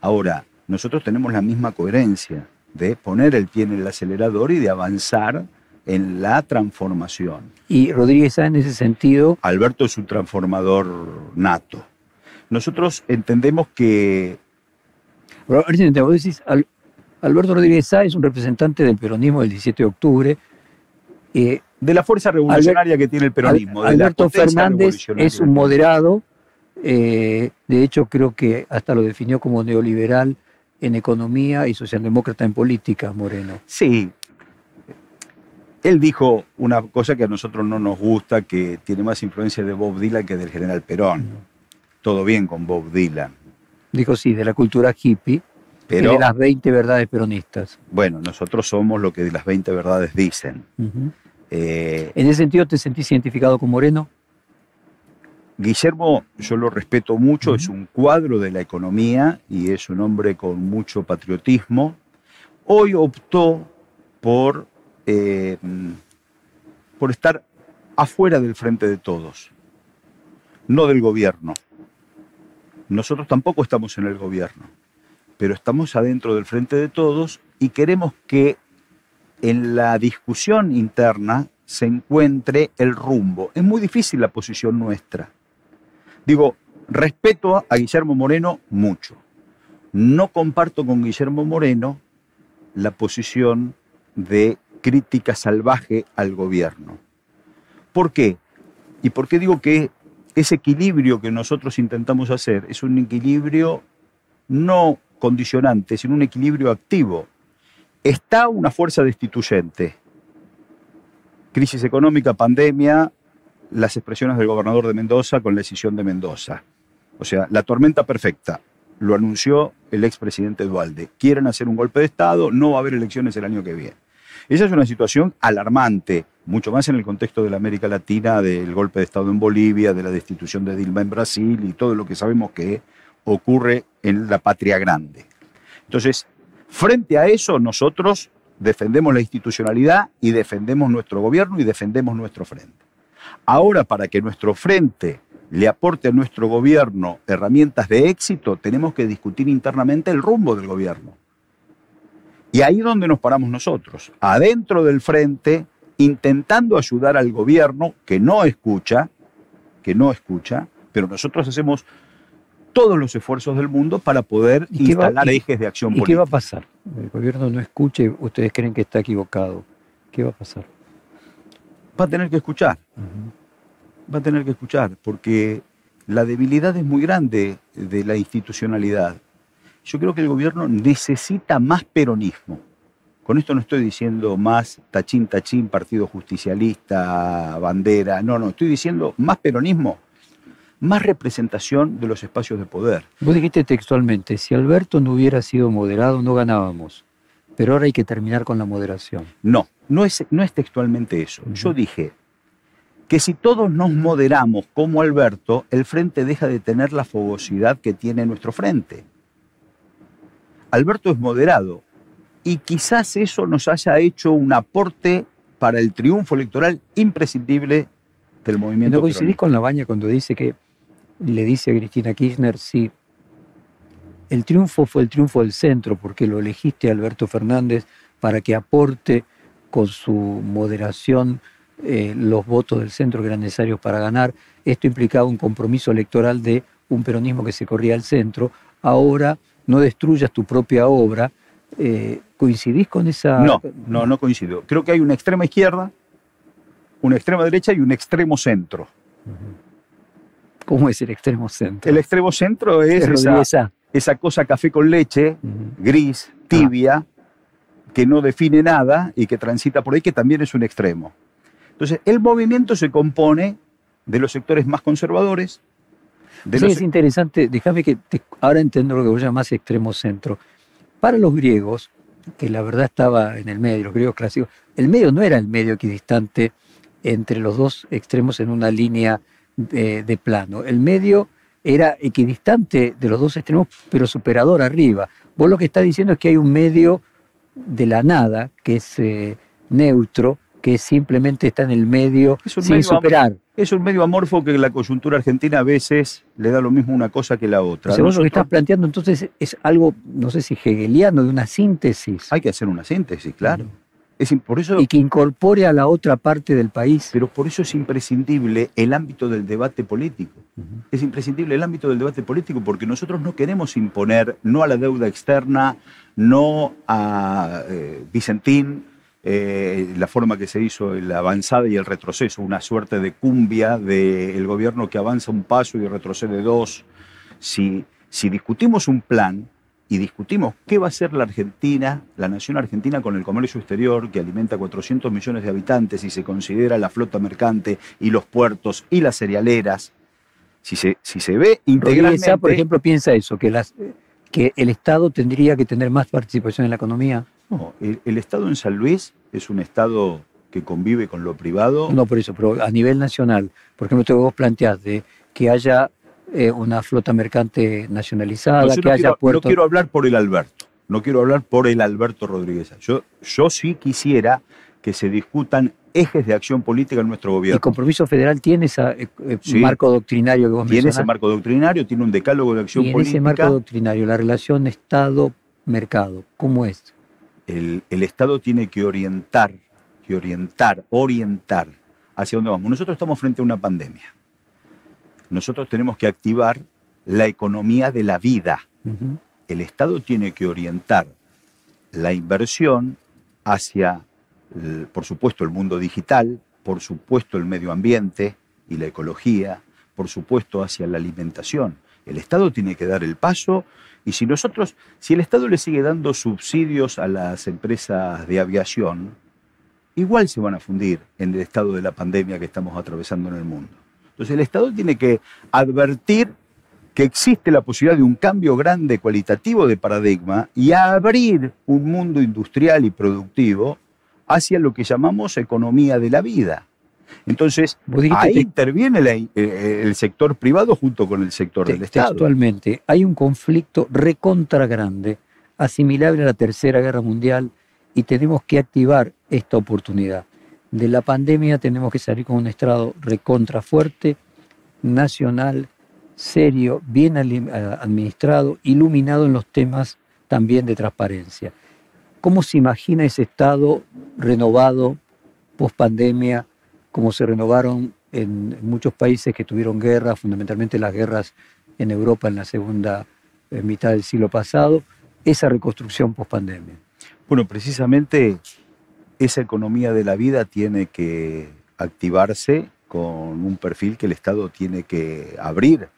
Ahora, nosotros tenemos la misma coherencia de poner el pie en el acelerador y de avanzar en la transformación. Y Rodríguez en ese sentido... Alberto es un transformador nato. Nosotros entendemos que... Vos decís, Alberto Rodríguez Sá es un representante del peronismo del 17 de octubre. Eh, de la fuerza revolucionaria que tiene el peronismo. Alberto Fernández es un moderado, eh, de hecho creo que hasta lo definió como neoliberal en economía y socialdemócrata en política, Moreno. Sí. Él dijo una cosa que a nosotros no nos gusta, que tiene más influencia de Bob Dylan que del general Perón. Todo bien con Bob Dylan. Dijo sí, de la cultura hippie, pero, de las 20 verdades peronistas. Bueno, nosotros somos lo que de las 20 verdades dicen. Eh, ¿En ese sentido te sentís identificado con Moreno? Guillermo, yo lo respeto mucho, es un cuadro de la economía y es un hombre con mucho patriotismo. Hoy optó por, eh, por estar afuera del frente de todos, no del gobierno. Nosotros tampoco estamos en el gobierno, pero estamos adentro del frente de todos y queremos que en la discusión interna se encuentre el rumbo. Es muy difícil la posición nuestra Digo, respeto a Guillermo Moreno mucho. No comparto con Guillermo Moreno la posición de crítica salvaje al gobierno. ¿Por qué? ¿Y por qué digo que ese equilibrio que nosotros intentamos hacer es un equilibrio no condicionante, sino un equilibrio activo? Está una fuerza destituyente. Crisis económica, pandemia, las expresiones del gobernador de Mendoza con la decisión de Mendoza. O sea, la tormenta perfecta, lo anunció el expresidente Dualde. Quieren hacer un golpe de Estado, no va a haber elecciones el año que viene. Esa es una situación alarmante, mucho más en el contexto de la América Latina, del golpe de Estado en Bolivia, de la destitución de Dilma en Brasil y todo lo que sabemos que ocurre en la patria grande. Entonces, frente a eso, nosotros defendemos la institucionalidad y defendemos nuestro gobierno y defendemos nuestro frente. Ahora, para que nuestro frente le aporte a nuestro gobierno herramientas de éxito, tenemos que discutir internamente el rumbo del gobierno. Y ahí es donde nos paramos nosotros, adentro del frente, intentando ayudar al gobierno que no escucha, que no escucha, pero nosotros hacemos todos los esfuerzos del mundo para poder instalar ejes de acción política. ¿Y qué va a pasar? El gobierno no escucha y ustedes creen que está equivocado. ¿Qué va a pasar? va a tener que escuchar. Va a tener que escuchar, porque la debilidad es muy grande de la institucionalidad. Yo creo que el gobierno necesita más peronismo. Con esto no estoy diciendo más tachín, tachín, partido justicialista, bandera. No, no, estoy diciendo más peronismo, más representación de los espacios de poder. Vos dijiste textualmente, si Alberto no hubiera sido moderado, no ganábamos. Pero ahora hay que terminar con la moderación. No, no es, no es textualmente eso. Yo dije que si todos nos moderamos como Alberto, el frente deja de tener la fogosidad que tiene nuestro frente. Alberto es moderado y quizás eso nos haya hecho un aporte para el triunfo electoral imprescindible del movimiento. ¿No coincidís con la baña cuando dice que le dice a Cristina Kirchner si el triunfo fue el triunfo del centro porque lo elegiste a Alberto Fernández para que aporte con su moderación eh, los votos del centro que eran necesarios para ganar. Esto implicaba un compromiso electoral de un peronismo que se corría al centro. Ahora no destruyas tu propia obra. Eh, ¿Coincidís con esa...? No, no, no coincido. Creo que hay una extrema izquierda, una extrema derecha y un extremo centro. ¿Cómo es el extremo centro? El extremo centro es, esa cosa café con leche, gris, tibia, que no define nada y que transita por ahí, que también es un extremo. Entonces, el movimiento se compone de los sectores más conservadores, de Sí, los es interesante, déjame que te- ahora entiendo lo que vos llamás extremo centro. Para los griegos, que la verdad estaba en el medio, los griegos clásicos, el medio no era el medio equidistante entre los dos extremos en una línea de, de plano. El medio era equidistante de los dos extremos, pero superador arriba. Vos lo que estás diciendo es que hay un medio de la nada, que es eh, neutro, que simplemente está en el medio sin medio superar. Es un medio amorfo que la coyuntura argentina a veces le da lo mismo una cosa que la otra. Según lo que estás planteando, entonces es algo, no sé si hegeliano, de una síntesis. Hay que hacer una síntesis, claro. Es, im- por eso, Y que incorpore a la otra parte del país. pero por eso es imprescindible el ámbito del debate político. Es imprescindible el ámbito del debate político porque nosotros no queremos imponer no a la deuda externa, no a eh, Vicentín, eh, la forma que se hizo la avanzada y el retroceso, una suerte de cumbia del gobierno que avanza un paso y retrocede dos. Si, si discutimos un plan y discutimos qué va a hacer la Argentina, la nación argentina con el comercio exterior que alimenta 400 millones de habitantes y se considera la flota mercante y los puertos y las cerealeras, si se, si se ve integralmente... Sá, por ejemplo, piensa eso, que, las, que el Estado tendría que tener más participación en la economía. No, el, el Estado en San Luis es un Estado que convive con lo privado. No por eso, pero a nivel nacional, por ejemplo, lo que vos planteás de que haya eh, una flota mercante nacionalizada, No, que no haya quiero, no quiero hablar por el Alberto, no quiero hablar por el Alberto Rodríguez. Yo, yo sí quisiera que se discutan ejes de acción política en nuestro El gobierno. compromiso federal tiene ese Sí. marco doctrinario que vos Tiene ese marco doctrinario, tiene un decálogo de acción y en política. ese marco doctrinario, la relación Estado-mercado, ¿cómo es? el, el Estado tiene que orientar, que orientar, orientar hacia dónde vamos. Nosotros estamos frente a una pandemia. Nosotros tenemos que activar la economía de la vida. El Estado tiene que orientar la inversión hacia, el- por supuesto, el mundo digital, por supuesto, el medio ambiente y la ecología, por supuesto, hacia la alimentación. El Estado tiene que dar el paso y si nosotros, si el Estado le sigue dando subsidios a las empresas de aviación, igual se van a fundir en el estado de la pandemia que estamos atravesando en el mundo. Entonces el Estado tiene que advertir que existe la posibilidad de un cambio grande cualitativo de paradigma y abrir un mundo industrial y productivo hacia lo que llamamos economía de la vida. Entonces, ahí te- interviene la- eh, el sector privado junto con el sector te- del Estado. textualmente, hay un conflicto recontra grande, asimilable a la Tercera Guerra Mundial, y tenemos que activar esta oportunidad. De la pandemia tenemos que salir con un estrado recontra fuerte, nacional, serio, bien administrado, iluminado en los temas también de transparencia. ¿Cómo se imagina ese estado renovado post pandemia, como se renovaron en muchos países que tuvieron guerras, fundamentalmente las guerras en Europa en la segunda eh, mitad del siglo pasado, esa reconstrucción post pandemia? Bueno, precisamente esa economía de la vida tiene que activarse con un perfil que el Estado tiene que abrir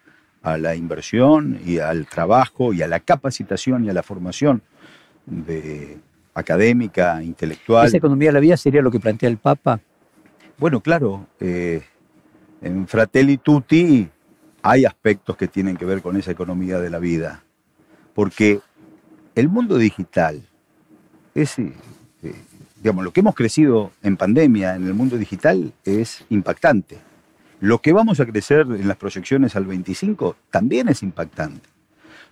a la inversión y al trabajo y a la capacitación y a la formación de académica, intelectual. Esa economía de la vida sería lo que plantea el Papa. Bueno, claro, eh, en Fratelli Tutti hay aspectos que tienen que ver con esa economía de la vida, porque el mundo digital es, eh, digamos, lo que hemos crecido en pandemia en el mundo digital es impactante. Lo que vamos a crecer en las proyecciones al 25 también es impactante.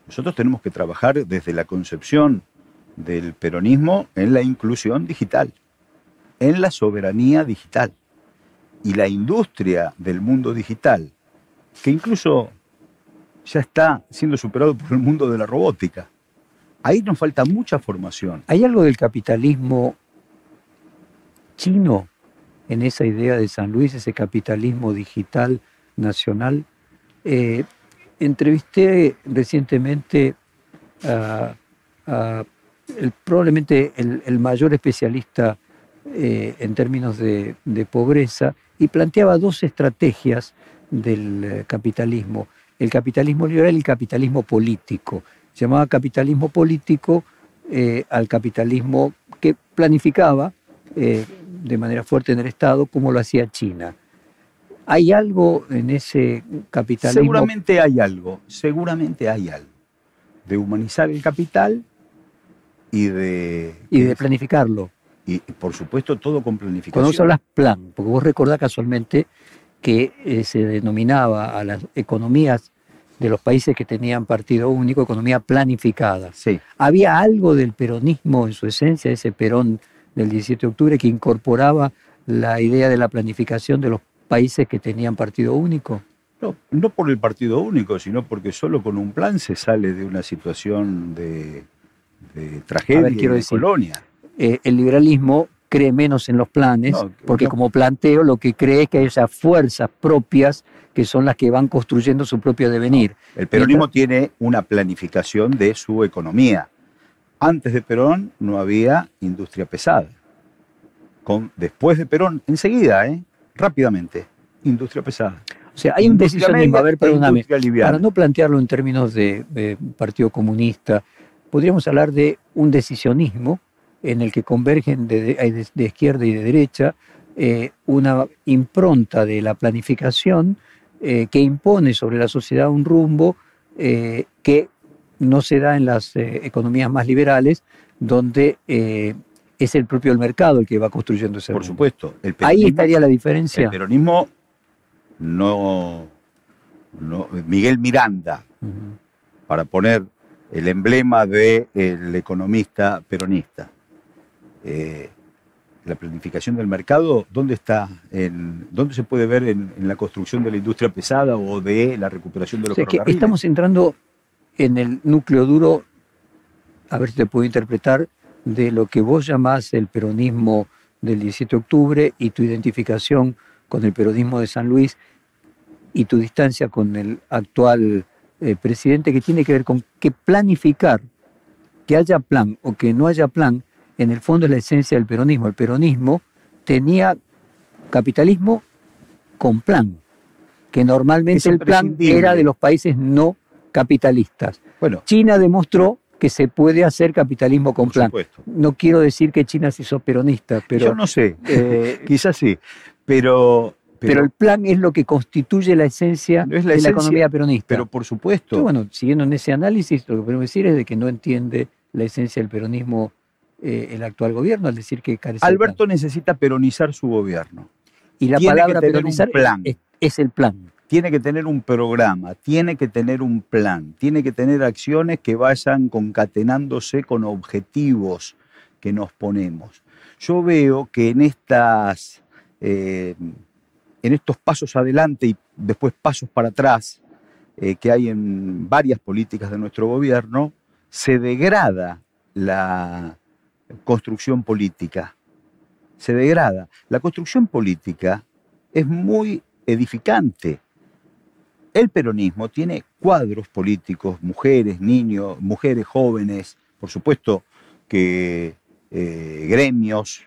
Nosotros tenemos que trabajar desde la concepción del peronismo en la inclusión digital, en la soberanía digital y la industria del mundo digital, que incluso ya está siendo superado por el mundo de la robótica. Ahí nos falta mucha formación. ¿Hay algo del capitalismo chino en esa idea de San Luis, ese capitalismo digital nacional? Eh, entrevisté recientemente a, probablemente el, mayor especialista eh, en términos de, pobreza y planteaba dos estrategias del eh, capitalismo, el capitalismo liberal y el capitalismo político. se llamaba capitalismo político al capitalismo que planificaba de manera fuerte en el Estado como lo hacía China. ¿Hay algo en ese capitalismo? Seguramente hay algo, seguramente hay algo. De humanizar el capital y de... Y de planificarlo. Y, por supuesto todo con planificación. Cuando vos hablas plan, porque vos recordás casualmente que eh, se denominaba a las economías de los países que tenían partido único, economía planificada. Sí. ¿Había algo del peronismo en su esencia, ese perón del 17 de octubre, que incorporaba la idea de la planificación de los países que tenían partido único? No, no por el partido único, sino porque solo con un plan se sale de una situación de, de tragedia ver, quiero y de decir, colonia. Eh, el liberalismo cree menos en los planes, No, porque no. como planteo lo que cree es que hay esas fuerzas propias que son las que van construyendo su propio devenir. El peronismo tiene una planificación de su economía. Antes de Perón no había industria pesada. Con, después de Perón, enseguida, ¿eh? rápidamente, industria pesada. O sea, hay un decisionismo, a ver, perdóname, para no plantearlo en términos de, Partido Comunista, podríamos hablar de un decisionismo en el que convergen de, de- de izquierda y de derecha eh, una impronta de la planificación eh, que impone sobre la sociedad un rumbo que no se da en las eh, economías más liberales, donde eh, es el propio el mercado el que va construyendo ese Por supuesto. El Ahí estaría la diferencia. El peronismo no, no- Miguel Miranda, para poner el emblema del economista peronista. Eh, la planificación del mercado, ¿dónde está? En, ¿Dónde se puede ver en, en la construcción de la industria pesada o de la recuperación de O los sea, que estamos entrando en el núcleo duro, a ver si te puedo interpretar, de lo que vos llamás el peronismo del 17 de octubre y tu identificación con el peronismo de San Luis y tu distancia con el actual eh, presidente, que tiene que ver con que planificar, que haya plan o que no haya plan, en el fondo es la esencia del peronismo. El peronismo tenía capitalismo con plan, que normalmente el plan era de los países no capitalistas. Bueno, China demostró que se puede hacer capitalismo con por plan. supuesto. No quiero decir que China se hizo peronista, pero, Yo no sé, eh, quizás sí, pero, pero el plan es lo que constituye la esencia Es la de la economía peronista. pero por supuesto, Entonces, bueno, siguiendo en ese análisis, lo que podemos decir es de que no entiende la esencia del peronismo eh, el actual gobierno, al decir que carece de Alberto necesita peronizar su gobierno. Y la tiene palabra peronizar es el plan. Tiene que tener un programa, tiene que tener un plan, tiene que tener acciones que vayan concatenándose con objetivos que nos ponemos. Yo veo que en estas, eh, en estos pasos adelante y después pasos para atrás eh, que hay en varias políticas de nuestro gobierno, se degrada la construcción política. Se degrada. La construcción política es muy edificante. El peronismo tiene cuadros políticos, mujeres, niños, mujeres jóvenes, por supuesto que eh, gremios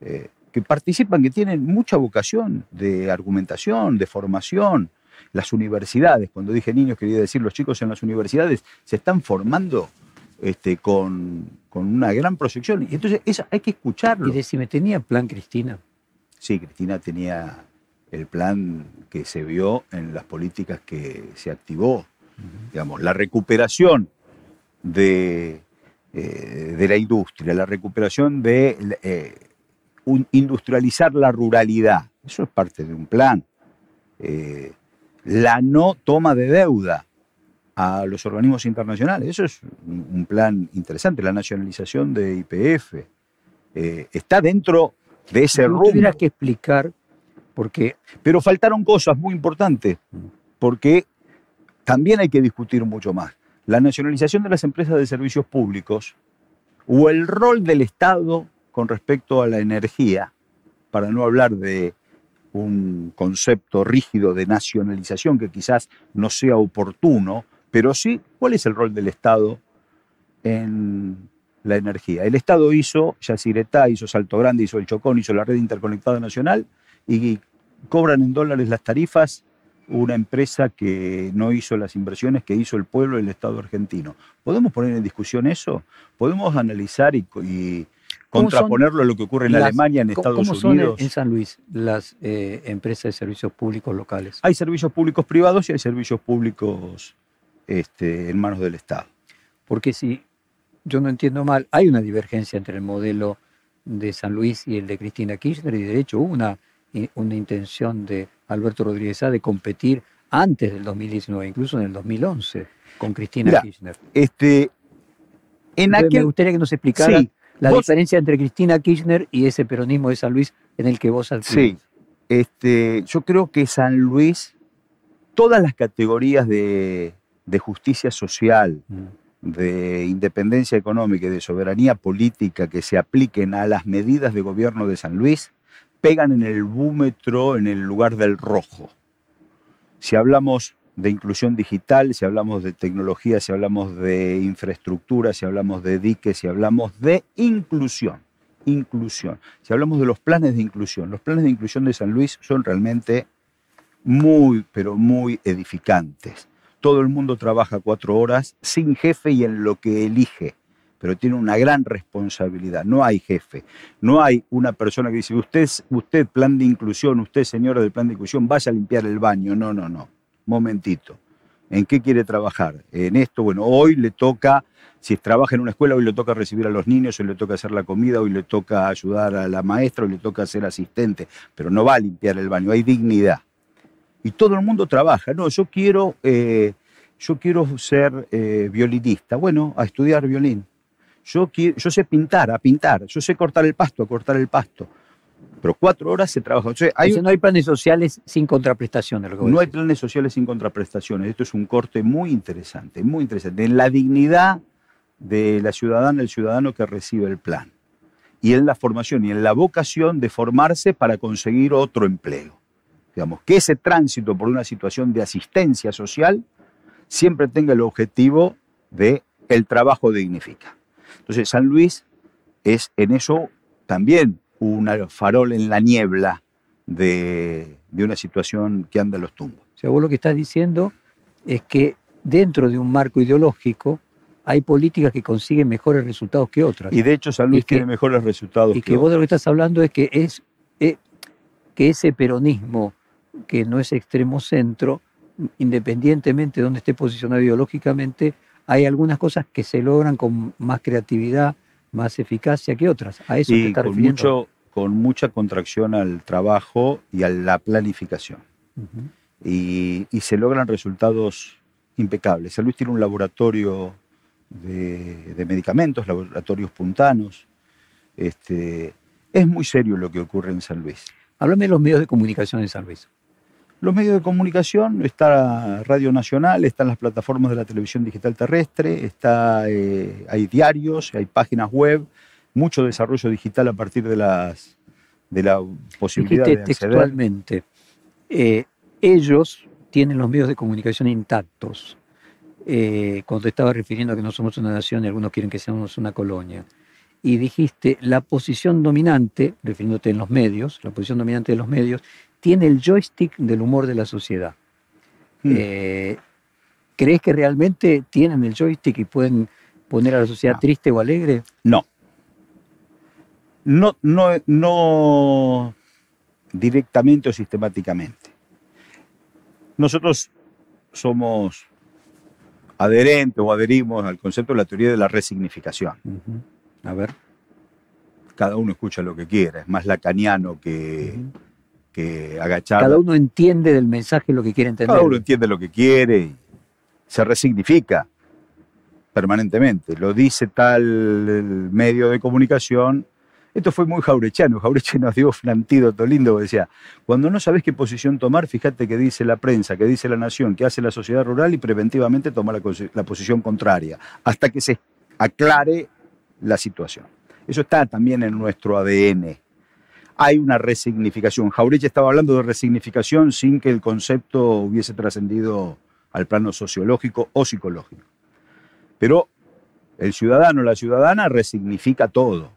eh, que participan, que tienen mucha vocación de argumentación, de formación. Las universidades, cuando dije niños quería decir los chicos en las universidades, se están formando este, con, con una gran proyección. Y entonces eso hay que escucharlo. Y decime, ¿tenía plan Cristina? Sí, Cristina tenía el plan que se vio en las políticas que se activó, digamos, la recuperación de, eh, de la industria, la recuperación de eh, un- industrializar la ruralidad. Eso es parte de un plan. Eh, la no toma de deuda a los organismos internacionales. Eso es un un plan interesante. La nacionalización de IPF está dentro de ese rumbo. tuvieras que explicar, porque Pero faltaron cosas muy importantes, porque también hay que discutir mucho más. La nacionalización de las empresas de servicios públicos o el rol del Estado con respecto a la energía, para no hablar de un concepto rígido de nacionalización que quizás no sea oportuno, pero sí, ¿cuál es el rol del Estado en la energía? El Estado hizo Yacyretá, hizo Salto Grande, hizo el Chocón, hizo la red interconectada nacional y cobran en dólares las tarifas una empresa que no hizo las inversiones que hizo el pueblo y el Estado argentino. ¿Podemos poner en discusión eso? ¿Podemos analizar y, y contraponerlo a lo que ocurre en las, Alemania, en Estados ¿cómo son Unidos? en San Luis las eh, empresas de servicios públicos locales? Hay servicios públicos privados y hay servicios públicos este, en manos del Estado. Porque si yo no entiendo mal, hay una divergencia entre el modelo de San Luis y el de Cristina Kirchner y de hecho hubo una, una intención de Alberto Rodríguez A de competir antes del 2019, incluso en el 2011, con Cristina Mira, Kirchner. Este, en aquel, Me gustaría que nos explicara Sí, la vos- diferencia entre Cristina Kirchner y ese peronismo de San Luis en el que vos Sí, adquirís. este, yo creo que San Luis, todas las categorías de, de justicia social, Mm. de independencia económica y de soberanía política que se apliquen a las medidas de gobierno de San Luis, pegan en el búmetro en el lugar del rojo. Si hablamos de inclusión digital, si hablamos de tecnología, si hablamos de infraestructura, si hablamos de diques, si hablamos de inclusión, inclusión. Si hablamos de los planes de inclusión, los planes de inclusión de San Luis son realmente muy, pero muy edificantes. Todo el mundo trabaja cuatro horas sin jefe y en lo que elige, pero tiene una gran responsabilidad. No hay jefe, no hay una persona que dice, usted, usted plan de inclusión, usted señora del plan de inclusión, vaya a limpiar el baño. No, no, no. Momentito. ¿En qué quiere trabajar? En esto, bueno, hoy le toca, si trabaja en una escuela, hoy le toca recibir a los niños, hoy le toca hacer la comida, hoy le toca ayudar a la maestra, hoy le toca ser asistente, pero no va a limpiar el baño, hay dignidad. Y todo el mundo trabaja. No, yo quiero, eh, yo quiero ser eh, violinista. Bueno, a estudiar violín. Yo, quiero, yo sé pintar, a pintar. Yo sé cortar el pasto, a cortar el pasto. Pero cuatro horas se trabaja. O sea, hay no hay planes sociales sin contraprestación de lo que no hay planes sociales sin contraprestaciones. Esto es un corte muy interesante, muy interesante. En la dignidad de la ciudadana, el ciudadano que recibe el plan. Y en la formación y en la vocación de formarse para conseguir otro empleo. Digamos, que ese tránsito por una situación de asistencia social siempre tenga el objetivo de el trabajo dignifica. Entonces, San Luis es en eso también un farol en la niebla de, de una situación que anda a los tumbos. O sea, vos lo que estás diciendo es que dentro de un marco ideológico hay políticas que consiguen mejores resultados que otras. Y de hecho San Luis que- tiene mejores resultados y que, que vos de lo que estás hablando es que es eh, que ese peronismo que no es extremo centro, independientemente de donde esté posicionado ideológicamente, hay algunas cosas que se logran con más creatividad, más eficacia que otras. A eso te está con, refiriendo. mucho, con mucha contracción al trabajo y a la planificación. Y, y se logran resultados impecables. San Luis tiene un laboratorio de, de medicamentos, laboratorios puntanos. Este, es muy serio lo que ocurre en San Luis. Háblame de los medios de comunicación en San Luis. Los medios de comunicación, está Radio Nacional, están las plataformas de la televisión digital terrestre, está, eh, hay diarios, hay páginas web, mucho desarrollo digital a partir de, las, de la posibilidad Dijiste de acceder. textualmente, eh, ellos tienen los medios de comunicación intactos. Eh, cuando te estaba refiriendo a que no somos una nación y algunos quieren que seamos una colonia. Y dijiste, la posición dominante, refiriéndote en los medios, la posición dominante de los medios, tiene el joystick del humor de la sociedad. Hmm. Eh, ¿Crees que realmente tienen el joystick y pueden poner a la sociedad No. triste o alegre? No. No, no, no directamente o sistemáticamente. Nosotros somos adherentes o adherimos al concepto de la teoría de la resignificación. A ver. Cada uno escucha lo que quiera, es más lacaniano que. Que agachar. Cada uno entiende del mensaje lo que quiere entender. Cada uno entiende lo que quiere y se resignifica permanentemente. Lo dice tal el medio de comunicación. Esto fue muy jaurechiano. Jaureche nos dio un antídoto lindo que decía, cuando no sabes qué posición tomar, fíjate qué dice la prensa, qué dice la nación, qué hace la sociedad rural y preventivamente toma la, la posición contraria, hasta que se aclare la situación. Eso está también en nuestro ADN. Hay una resignificación. Jaureche estaba hablando de resignificación sin que el concepto hubiese trascendido al plano sociológico o psicológico. Pero el ciudadano, la ciudadana resignifica todo.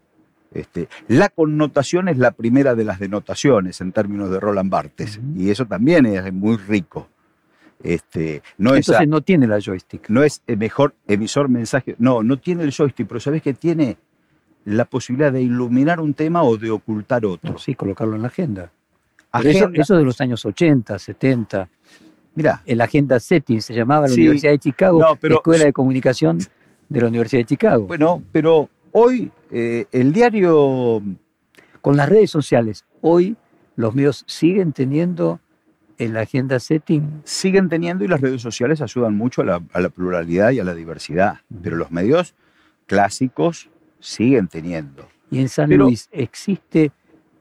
Este, la connotación es la primera de las denotaciones en términos de Roland Barthes, y eso también es muy rico. Este, no Entonces es, no tiene la joystick. no es el mejor emisor mensaje, no, no tiene el joystick, pero sabes que tiene la posibilidad de iluminar un tema o de ocultar otro. Sí, colocarlo en la agenda. Eso, eso de los años 80, 70. Mirá, En la agenda setting se llamaba la Sí. Universidad de Chicago, No, pero- Escuela de Comunicación de la Universidad de Chicago. bueno, pero hoy eh, el diario Con las redes sociales, hoy los medios siguen teniendo en la agenda setting. siguen teniendo y las redes sociales ayudan mucho a la, a la pluralidad y a la diversidad, pero los medios clásicos siguen teniendo. Y en San Pero- Luis existe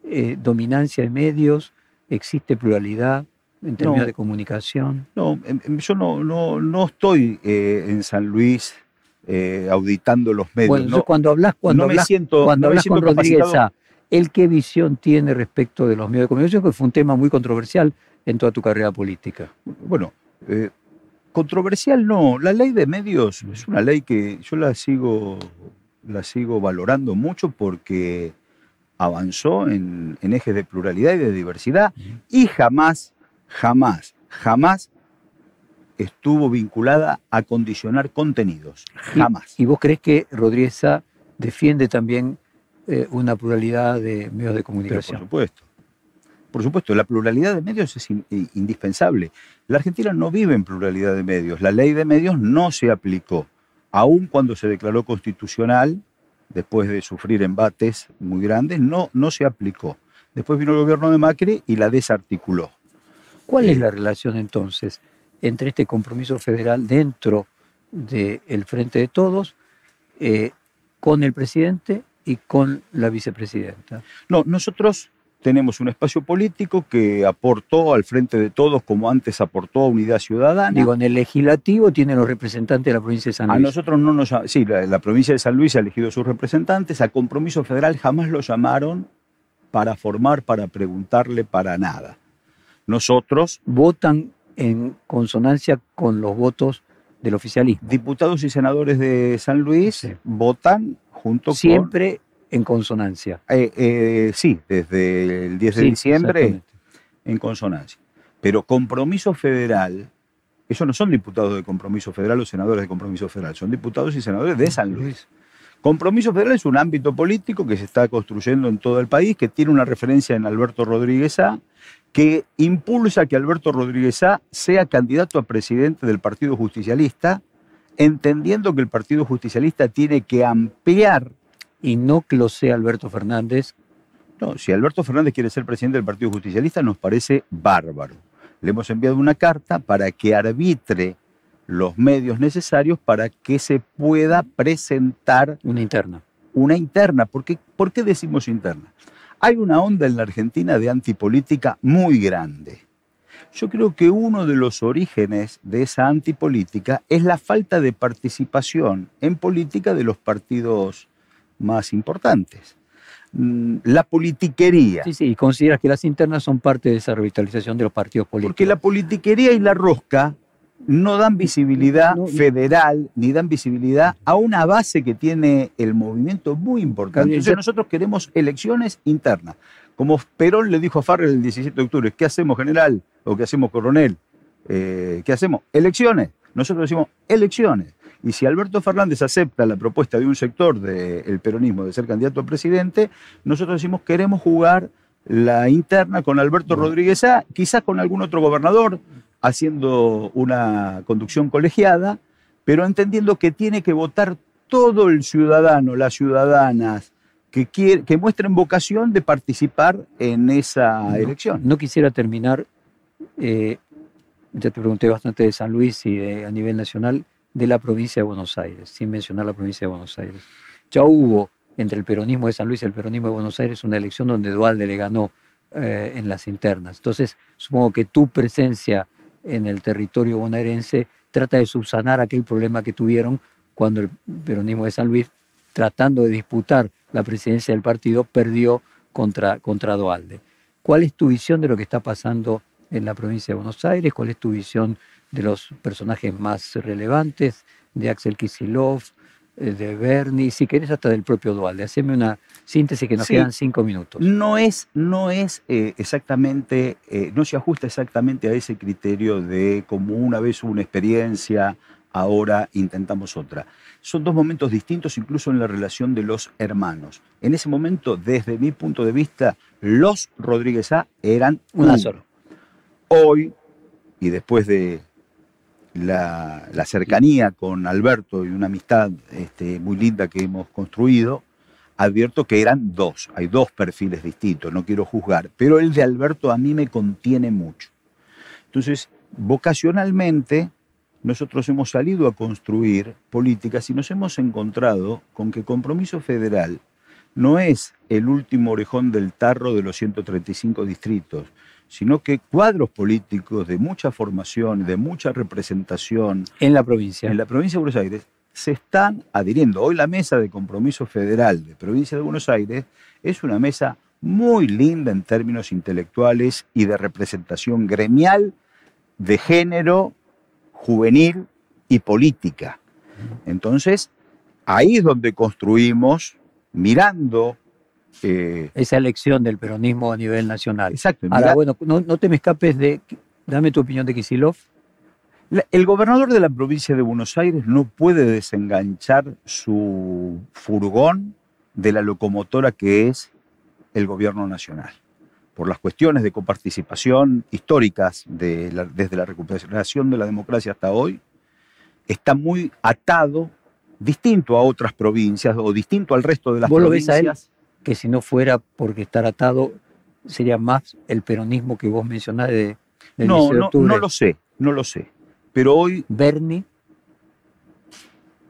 eh, dominancia de medios, existe pluralidad en términos No. de comunicación. No, em, em, yo no, no, no estoy eh, en San Luis eh, auditando los medios. Bueno, no, cuando hablas, cuando no me hablas, siento, cuando hablas con Rodríguez. Sá, ¿él qué visión tiene respecto de los medios de comunicación? Que fue un tema muy controversial en toda tu carrera política. Bueno, controversial no. La ley de medios es una ley que yo la sigo, la sigo valorando mucho porque avanzó en, en ejes de pluralidad y de diversidad y jamás, jamás, jamás estuvo vinculada a condicionar contenidos. Jamás. ¿Y vos crees que Rodríguez defiende también eh, una pluralidad de medios de Pero por comunicación? supuesto. Por supuesto, la pluralidad de medios es in- i- indispensable. La Argentina no vive en pluralidad de medios. La ley de medios no se aplicó, aun cuando se declaró constitucional, después de sufrir embates muy grandes, no, no se aplicó. Después vino el gobierno de Macri y la desarticuló. ¿Cuál es Eh, la relación entonces entre este compromiso federal dentro del Frente de Todos eh, con el presidente y con la vicepresidenta? No, nosotros tenemos un espacio político que aportó al frente de todos, como antes aportó a Unidad Ciudadana. Digo, en el legislativo tienen los representantes de la provincia de San A Luis. nosotros no nos sí, la, la provincia de San Luis ha elegido sus representantes, a compromiso federal jamás lo llamaron para formar, para preguntarle, para nada. Nosotros, Votan en consonancia con los votos del oficialismo. diputados y senadores de San Luis, Sí. votan junto Siempre en consonancia. con... eh, eh, sí, desde el 10 de diciembre en consonancia. Pero compromiso federal, esos no son diputados de compromiso federal o senadores de compromiso federal, son diputados y senadores de San Luis. Compromiso Federal es un ámbito político que se está construyendo en todo el país, que tiene una referencia en Alberto Rodríguez Sá, que impulsa que Alberto Rodríguez Sá sea candidato a presidente del Partido Justicialista, entendiendo que el Partido Justicialista tiene que ampliar. Y no que lo sea Alberto Fernández, No, si Alberto Fernández quiere ser presidente del Partido Justicialista, nos parece bárbaro. Le hemos enviado una carta para que arbitre los medios necesarios para que se pueda presentar una interna. una interna. ¿Por qué, ¿Por qué decimos interna? Hay una onda en la Argentina de antipolítica muy grande. Yo creo que uno de los orígenes de esa antipolítica es la falta de participación en política de los partidos más importantes. Mm, La politiquería. Sí, sí, y consideras que las internas son parte de esa revitalización de los partidos políticos. Porque la politiquería y la rosca no dan visibilidad No, no. federal ni dan visibilidad a una base que tiene el movimiento muy importante. Entonces nosotros queremos elecciones internas. Como Perón le dijo a Farrell el 17 de octubre, ¿qué hacemos general? ¿O qué hacemos coronel? Eh, ¿Qué hacemos? Elecciones. Nosotros decimos elecciones. Y si Alberto Fernández acepta la propuesta de un sector del peronismo de ser candidato a presidente, nosotros decimos queremos jugar la interna con Alberto Bueno. Rodríguez A, quizás con algún otro gobernador, haciendo una conducción colegiada, pero entendiendo que tiene que votar todo el ciudadano, las ciudadanas, que, quiere, que muestren vocación de participar en esa No, elección. No quisiera terminar, eh, ya te pregunté bastante de San Luis y de- a nivel nacional, de la provincia de Buenos Aires, sin mencionar la provincia de Buenos Aires. Ya hubo entre el peronismo de San Luis y el peronismo de Buenos Aires una elección donde Dualde le ganó eh, en las internas. Entonces, supongo que tu presencia en el territorio bonaerense trata de subsanar aquel problema que tuvieron cuando el peronismo de San Luis, tratando de disputar la presidencia del partido, perdió contra, contra Dualde. ¿Cuál es tu visión de lo que está pasando en la provincia de Buenos Aires? ¿Cuál es tu visión de los personajes más relevantes, de Axel Kisilov, eh, de Bernie, si querés hasta del propio Dualde. Haceme una síntesis que nos Sí. quedan cinco minutos. No es, no es eh, exactamente, eh, no se ajusta exactamente a ese criterio de como una vez hubo una experiencia, ahora intentamos otra. Son dos momentos distintos incluso en la relación de los hermanos. En ese momento, desde mi punto de vista, los Rodríguez A eran Una uno. sola. Hoy, y después de la, cercanía con Alberto y una amistad este, muy linda que hemos construido, advierto que eran dos, hay dos perfiles distintos, no quiero juzgar, pero el de Alberto a mí me contiene mucho. Entonces, vocacionalmente, nosotros hemos salido a construir políticas y nos hemos encontrado con que compromiso federal no es el último orejón del tarro de los 135 distritos, sino que cuadros políticos de mucha formación, de mucha representación, En la provincia. en la provincia de Buenos Aires se están adhiriendo. Hoy la mesa de compromiso federal de provincia de Buenos Aires es una mesa muy linda en términos intelectuales y de representación gremial, de género, juvenil y política. Entonces, ahí es donde construimos, mirando, eh, Esa elección del peronismo a nivel nacional. exacto, Ahora, mira- bueno, no, no te me escapes de. Dame tu opinión de Kisilov. El gobernador de la provincia de Buenos Aires no puede desenganchar su furgón de la locomotora que es el gobierno nacional. Por las cuestiones de coparticipación históricas de la- desde la recuperación de la democracia hasta hoy, está muy atado, distinto a otras provincias o distinto al resto de las ¿Vos lo ves a él? Que si no fuera porque estar atado, sería más el peronismo que vos mencionás de, del No, 16 de no, octubre. no lo sé, no lo sé. Pero hoy Bernie,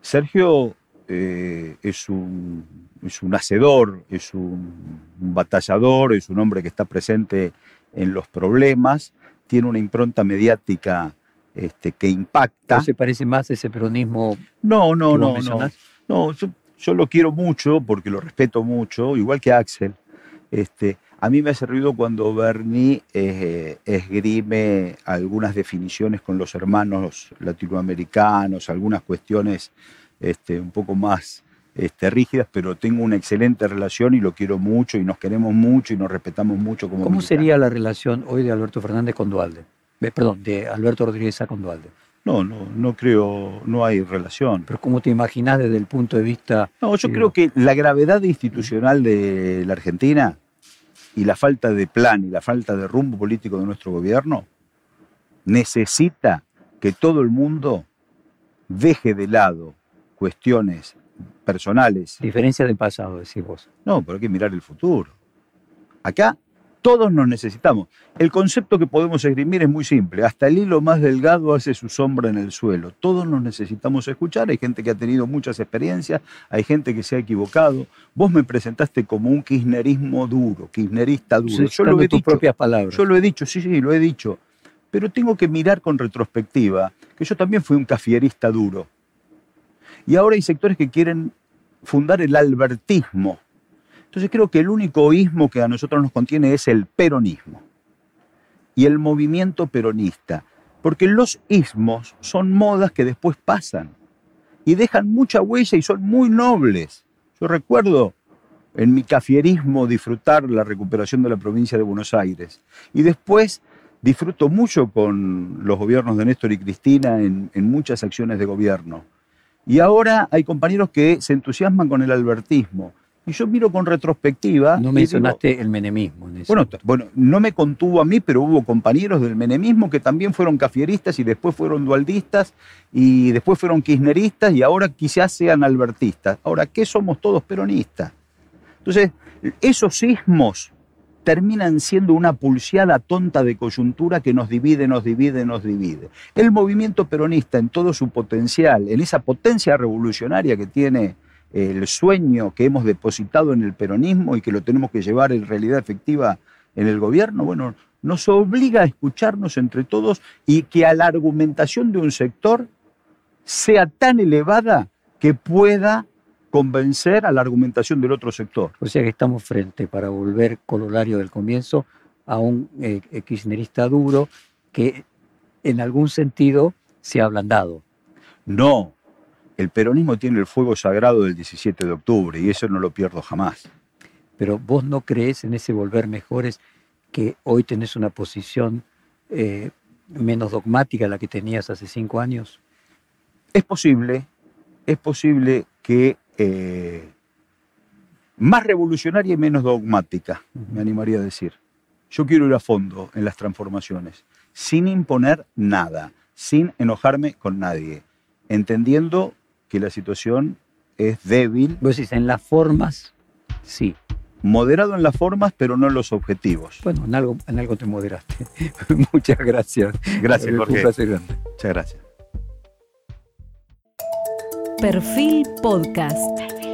Sergio eh, es, un, es un hacedor, es un, un batallador, es un hombre que está presente en los problemas, tiene una impronta mediática este, que impacta. ¿no se parece más a ese peronismo No, no, que vos no, no. No, yo, yo lo quiero mucho porque lo respeto mucho, igual que Axel. Este, a mí me hace ruido cuando Bernie eh, esgrime algunas definiciones con los hermanos latinoamericanos, algunas cuestiones este, un poco más este, rígidas, pero tengo una excelente relación y lo quiero mucho y nos queremos mucho y nos respetamos mucho como ¿Cómo sería la relación hoy de Alberto Fernández con Dualde? Eh, perdón, de Alberto Rodríguez con Dualde. No, no, no creo, no hay relación. Pero ¿cómo te imaginás desde el punto de vista... No, yo Digo- creo que la gravedad institucional de la Argentina y la falta de plan y la falta de rumbo político de nuestro gobierno necesita que todo el mundo deje de lado cuestiones personales. Diferencia del pasado, decís vos. No, pero hay que mirar el futuro. Acá todos nos necesitamos. El concepto que podemos esgrimir es muy simple. Hasta el hilo más delgado hace su sombra en el suelo. Todos nos necesitamos escuchar. Hay gente que ha tenido muchas experiencias, hay gente que se ha equivocado. Vos me presentaste como un kirchnerismo duro, kirchnerista duro. Yo lo he tus dicho. propias palabras. Yo lo he dicho, sí, sí, lo he dicho. Pero tengo que mirar con retrospectiva que yo también fui un cafierista duro. Y ahora hay sectores que quieren fundar el albertismo. Entonces creo que el único ismo que a nosotros nos contiene es el peronismo y el movimiento peronista. Porque los ismos son modas que después pasan y dejan mucha huella y son muy nobles. Yo recuerdo en mi cafierismo disfrutar la recuperación de la provincia de Buenos Aires. Y después disfruto mucho con los gobiernos de Néstor y Cristina en, en muchas acciones de gobierno. Y ahora hay compañeros que se entusiasman con el albertismo. Y yo miro con retrospectiva. No mencionaste el menemismo. En eso. bueno, bueno, no me contuvo a mí, pero hubo compañeros del menemismo que también fueron cafieristas y después fueron dualdistas y después fueron kirchneristas y ahora quizás sean albertistas. Ahora, ¿qué somos todos peronistas? Entonces, esos sismos terminan siendo una pulseada tonta de coyuntura que nos divide, nos divide, nos divide. El movimiento peronista en todo su potencial, en esa potencia revolucionaria que tiene el sueño que hemos depositado en el peronismo y que lo tenemos que llevar en realidad efectiva en el gobierno, bueno, nos obliga a escucharnos entre todos y que a la argumentación de un sector sea tan elevada que pueda convencer a la argumentación del otro sector. O sea que estamos frente, para volver corolario del comienzo, a un eh, kirchnerista duro que en algún sentido se ha ablandado. No, el peronismo tiene el fuego sagrado del 17 de octubre y eso no lo pierdo jamás. Pero vos no crees en ese volver mejores que hoy tenés una posición eh, menos dogmática a la que tenías hace cinco años. Es posible, es posible que eh, más revolucionaria y menos dogmática, me animaría a decir. Yo quiero ir a fondo en las transformaciones, sin imponer nada, sin enojarme con nadie, entendiendo que la situación es débil. Vos decís, en las formas, sí. Moderado en las formas, pero no en los objetivos. Bueno, en algo, en algo te moderaste. Muchas gracias. Gracias, Jorge. Un placer grande. Muchas gracias. Perfil Podcast.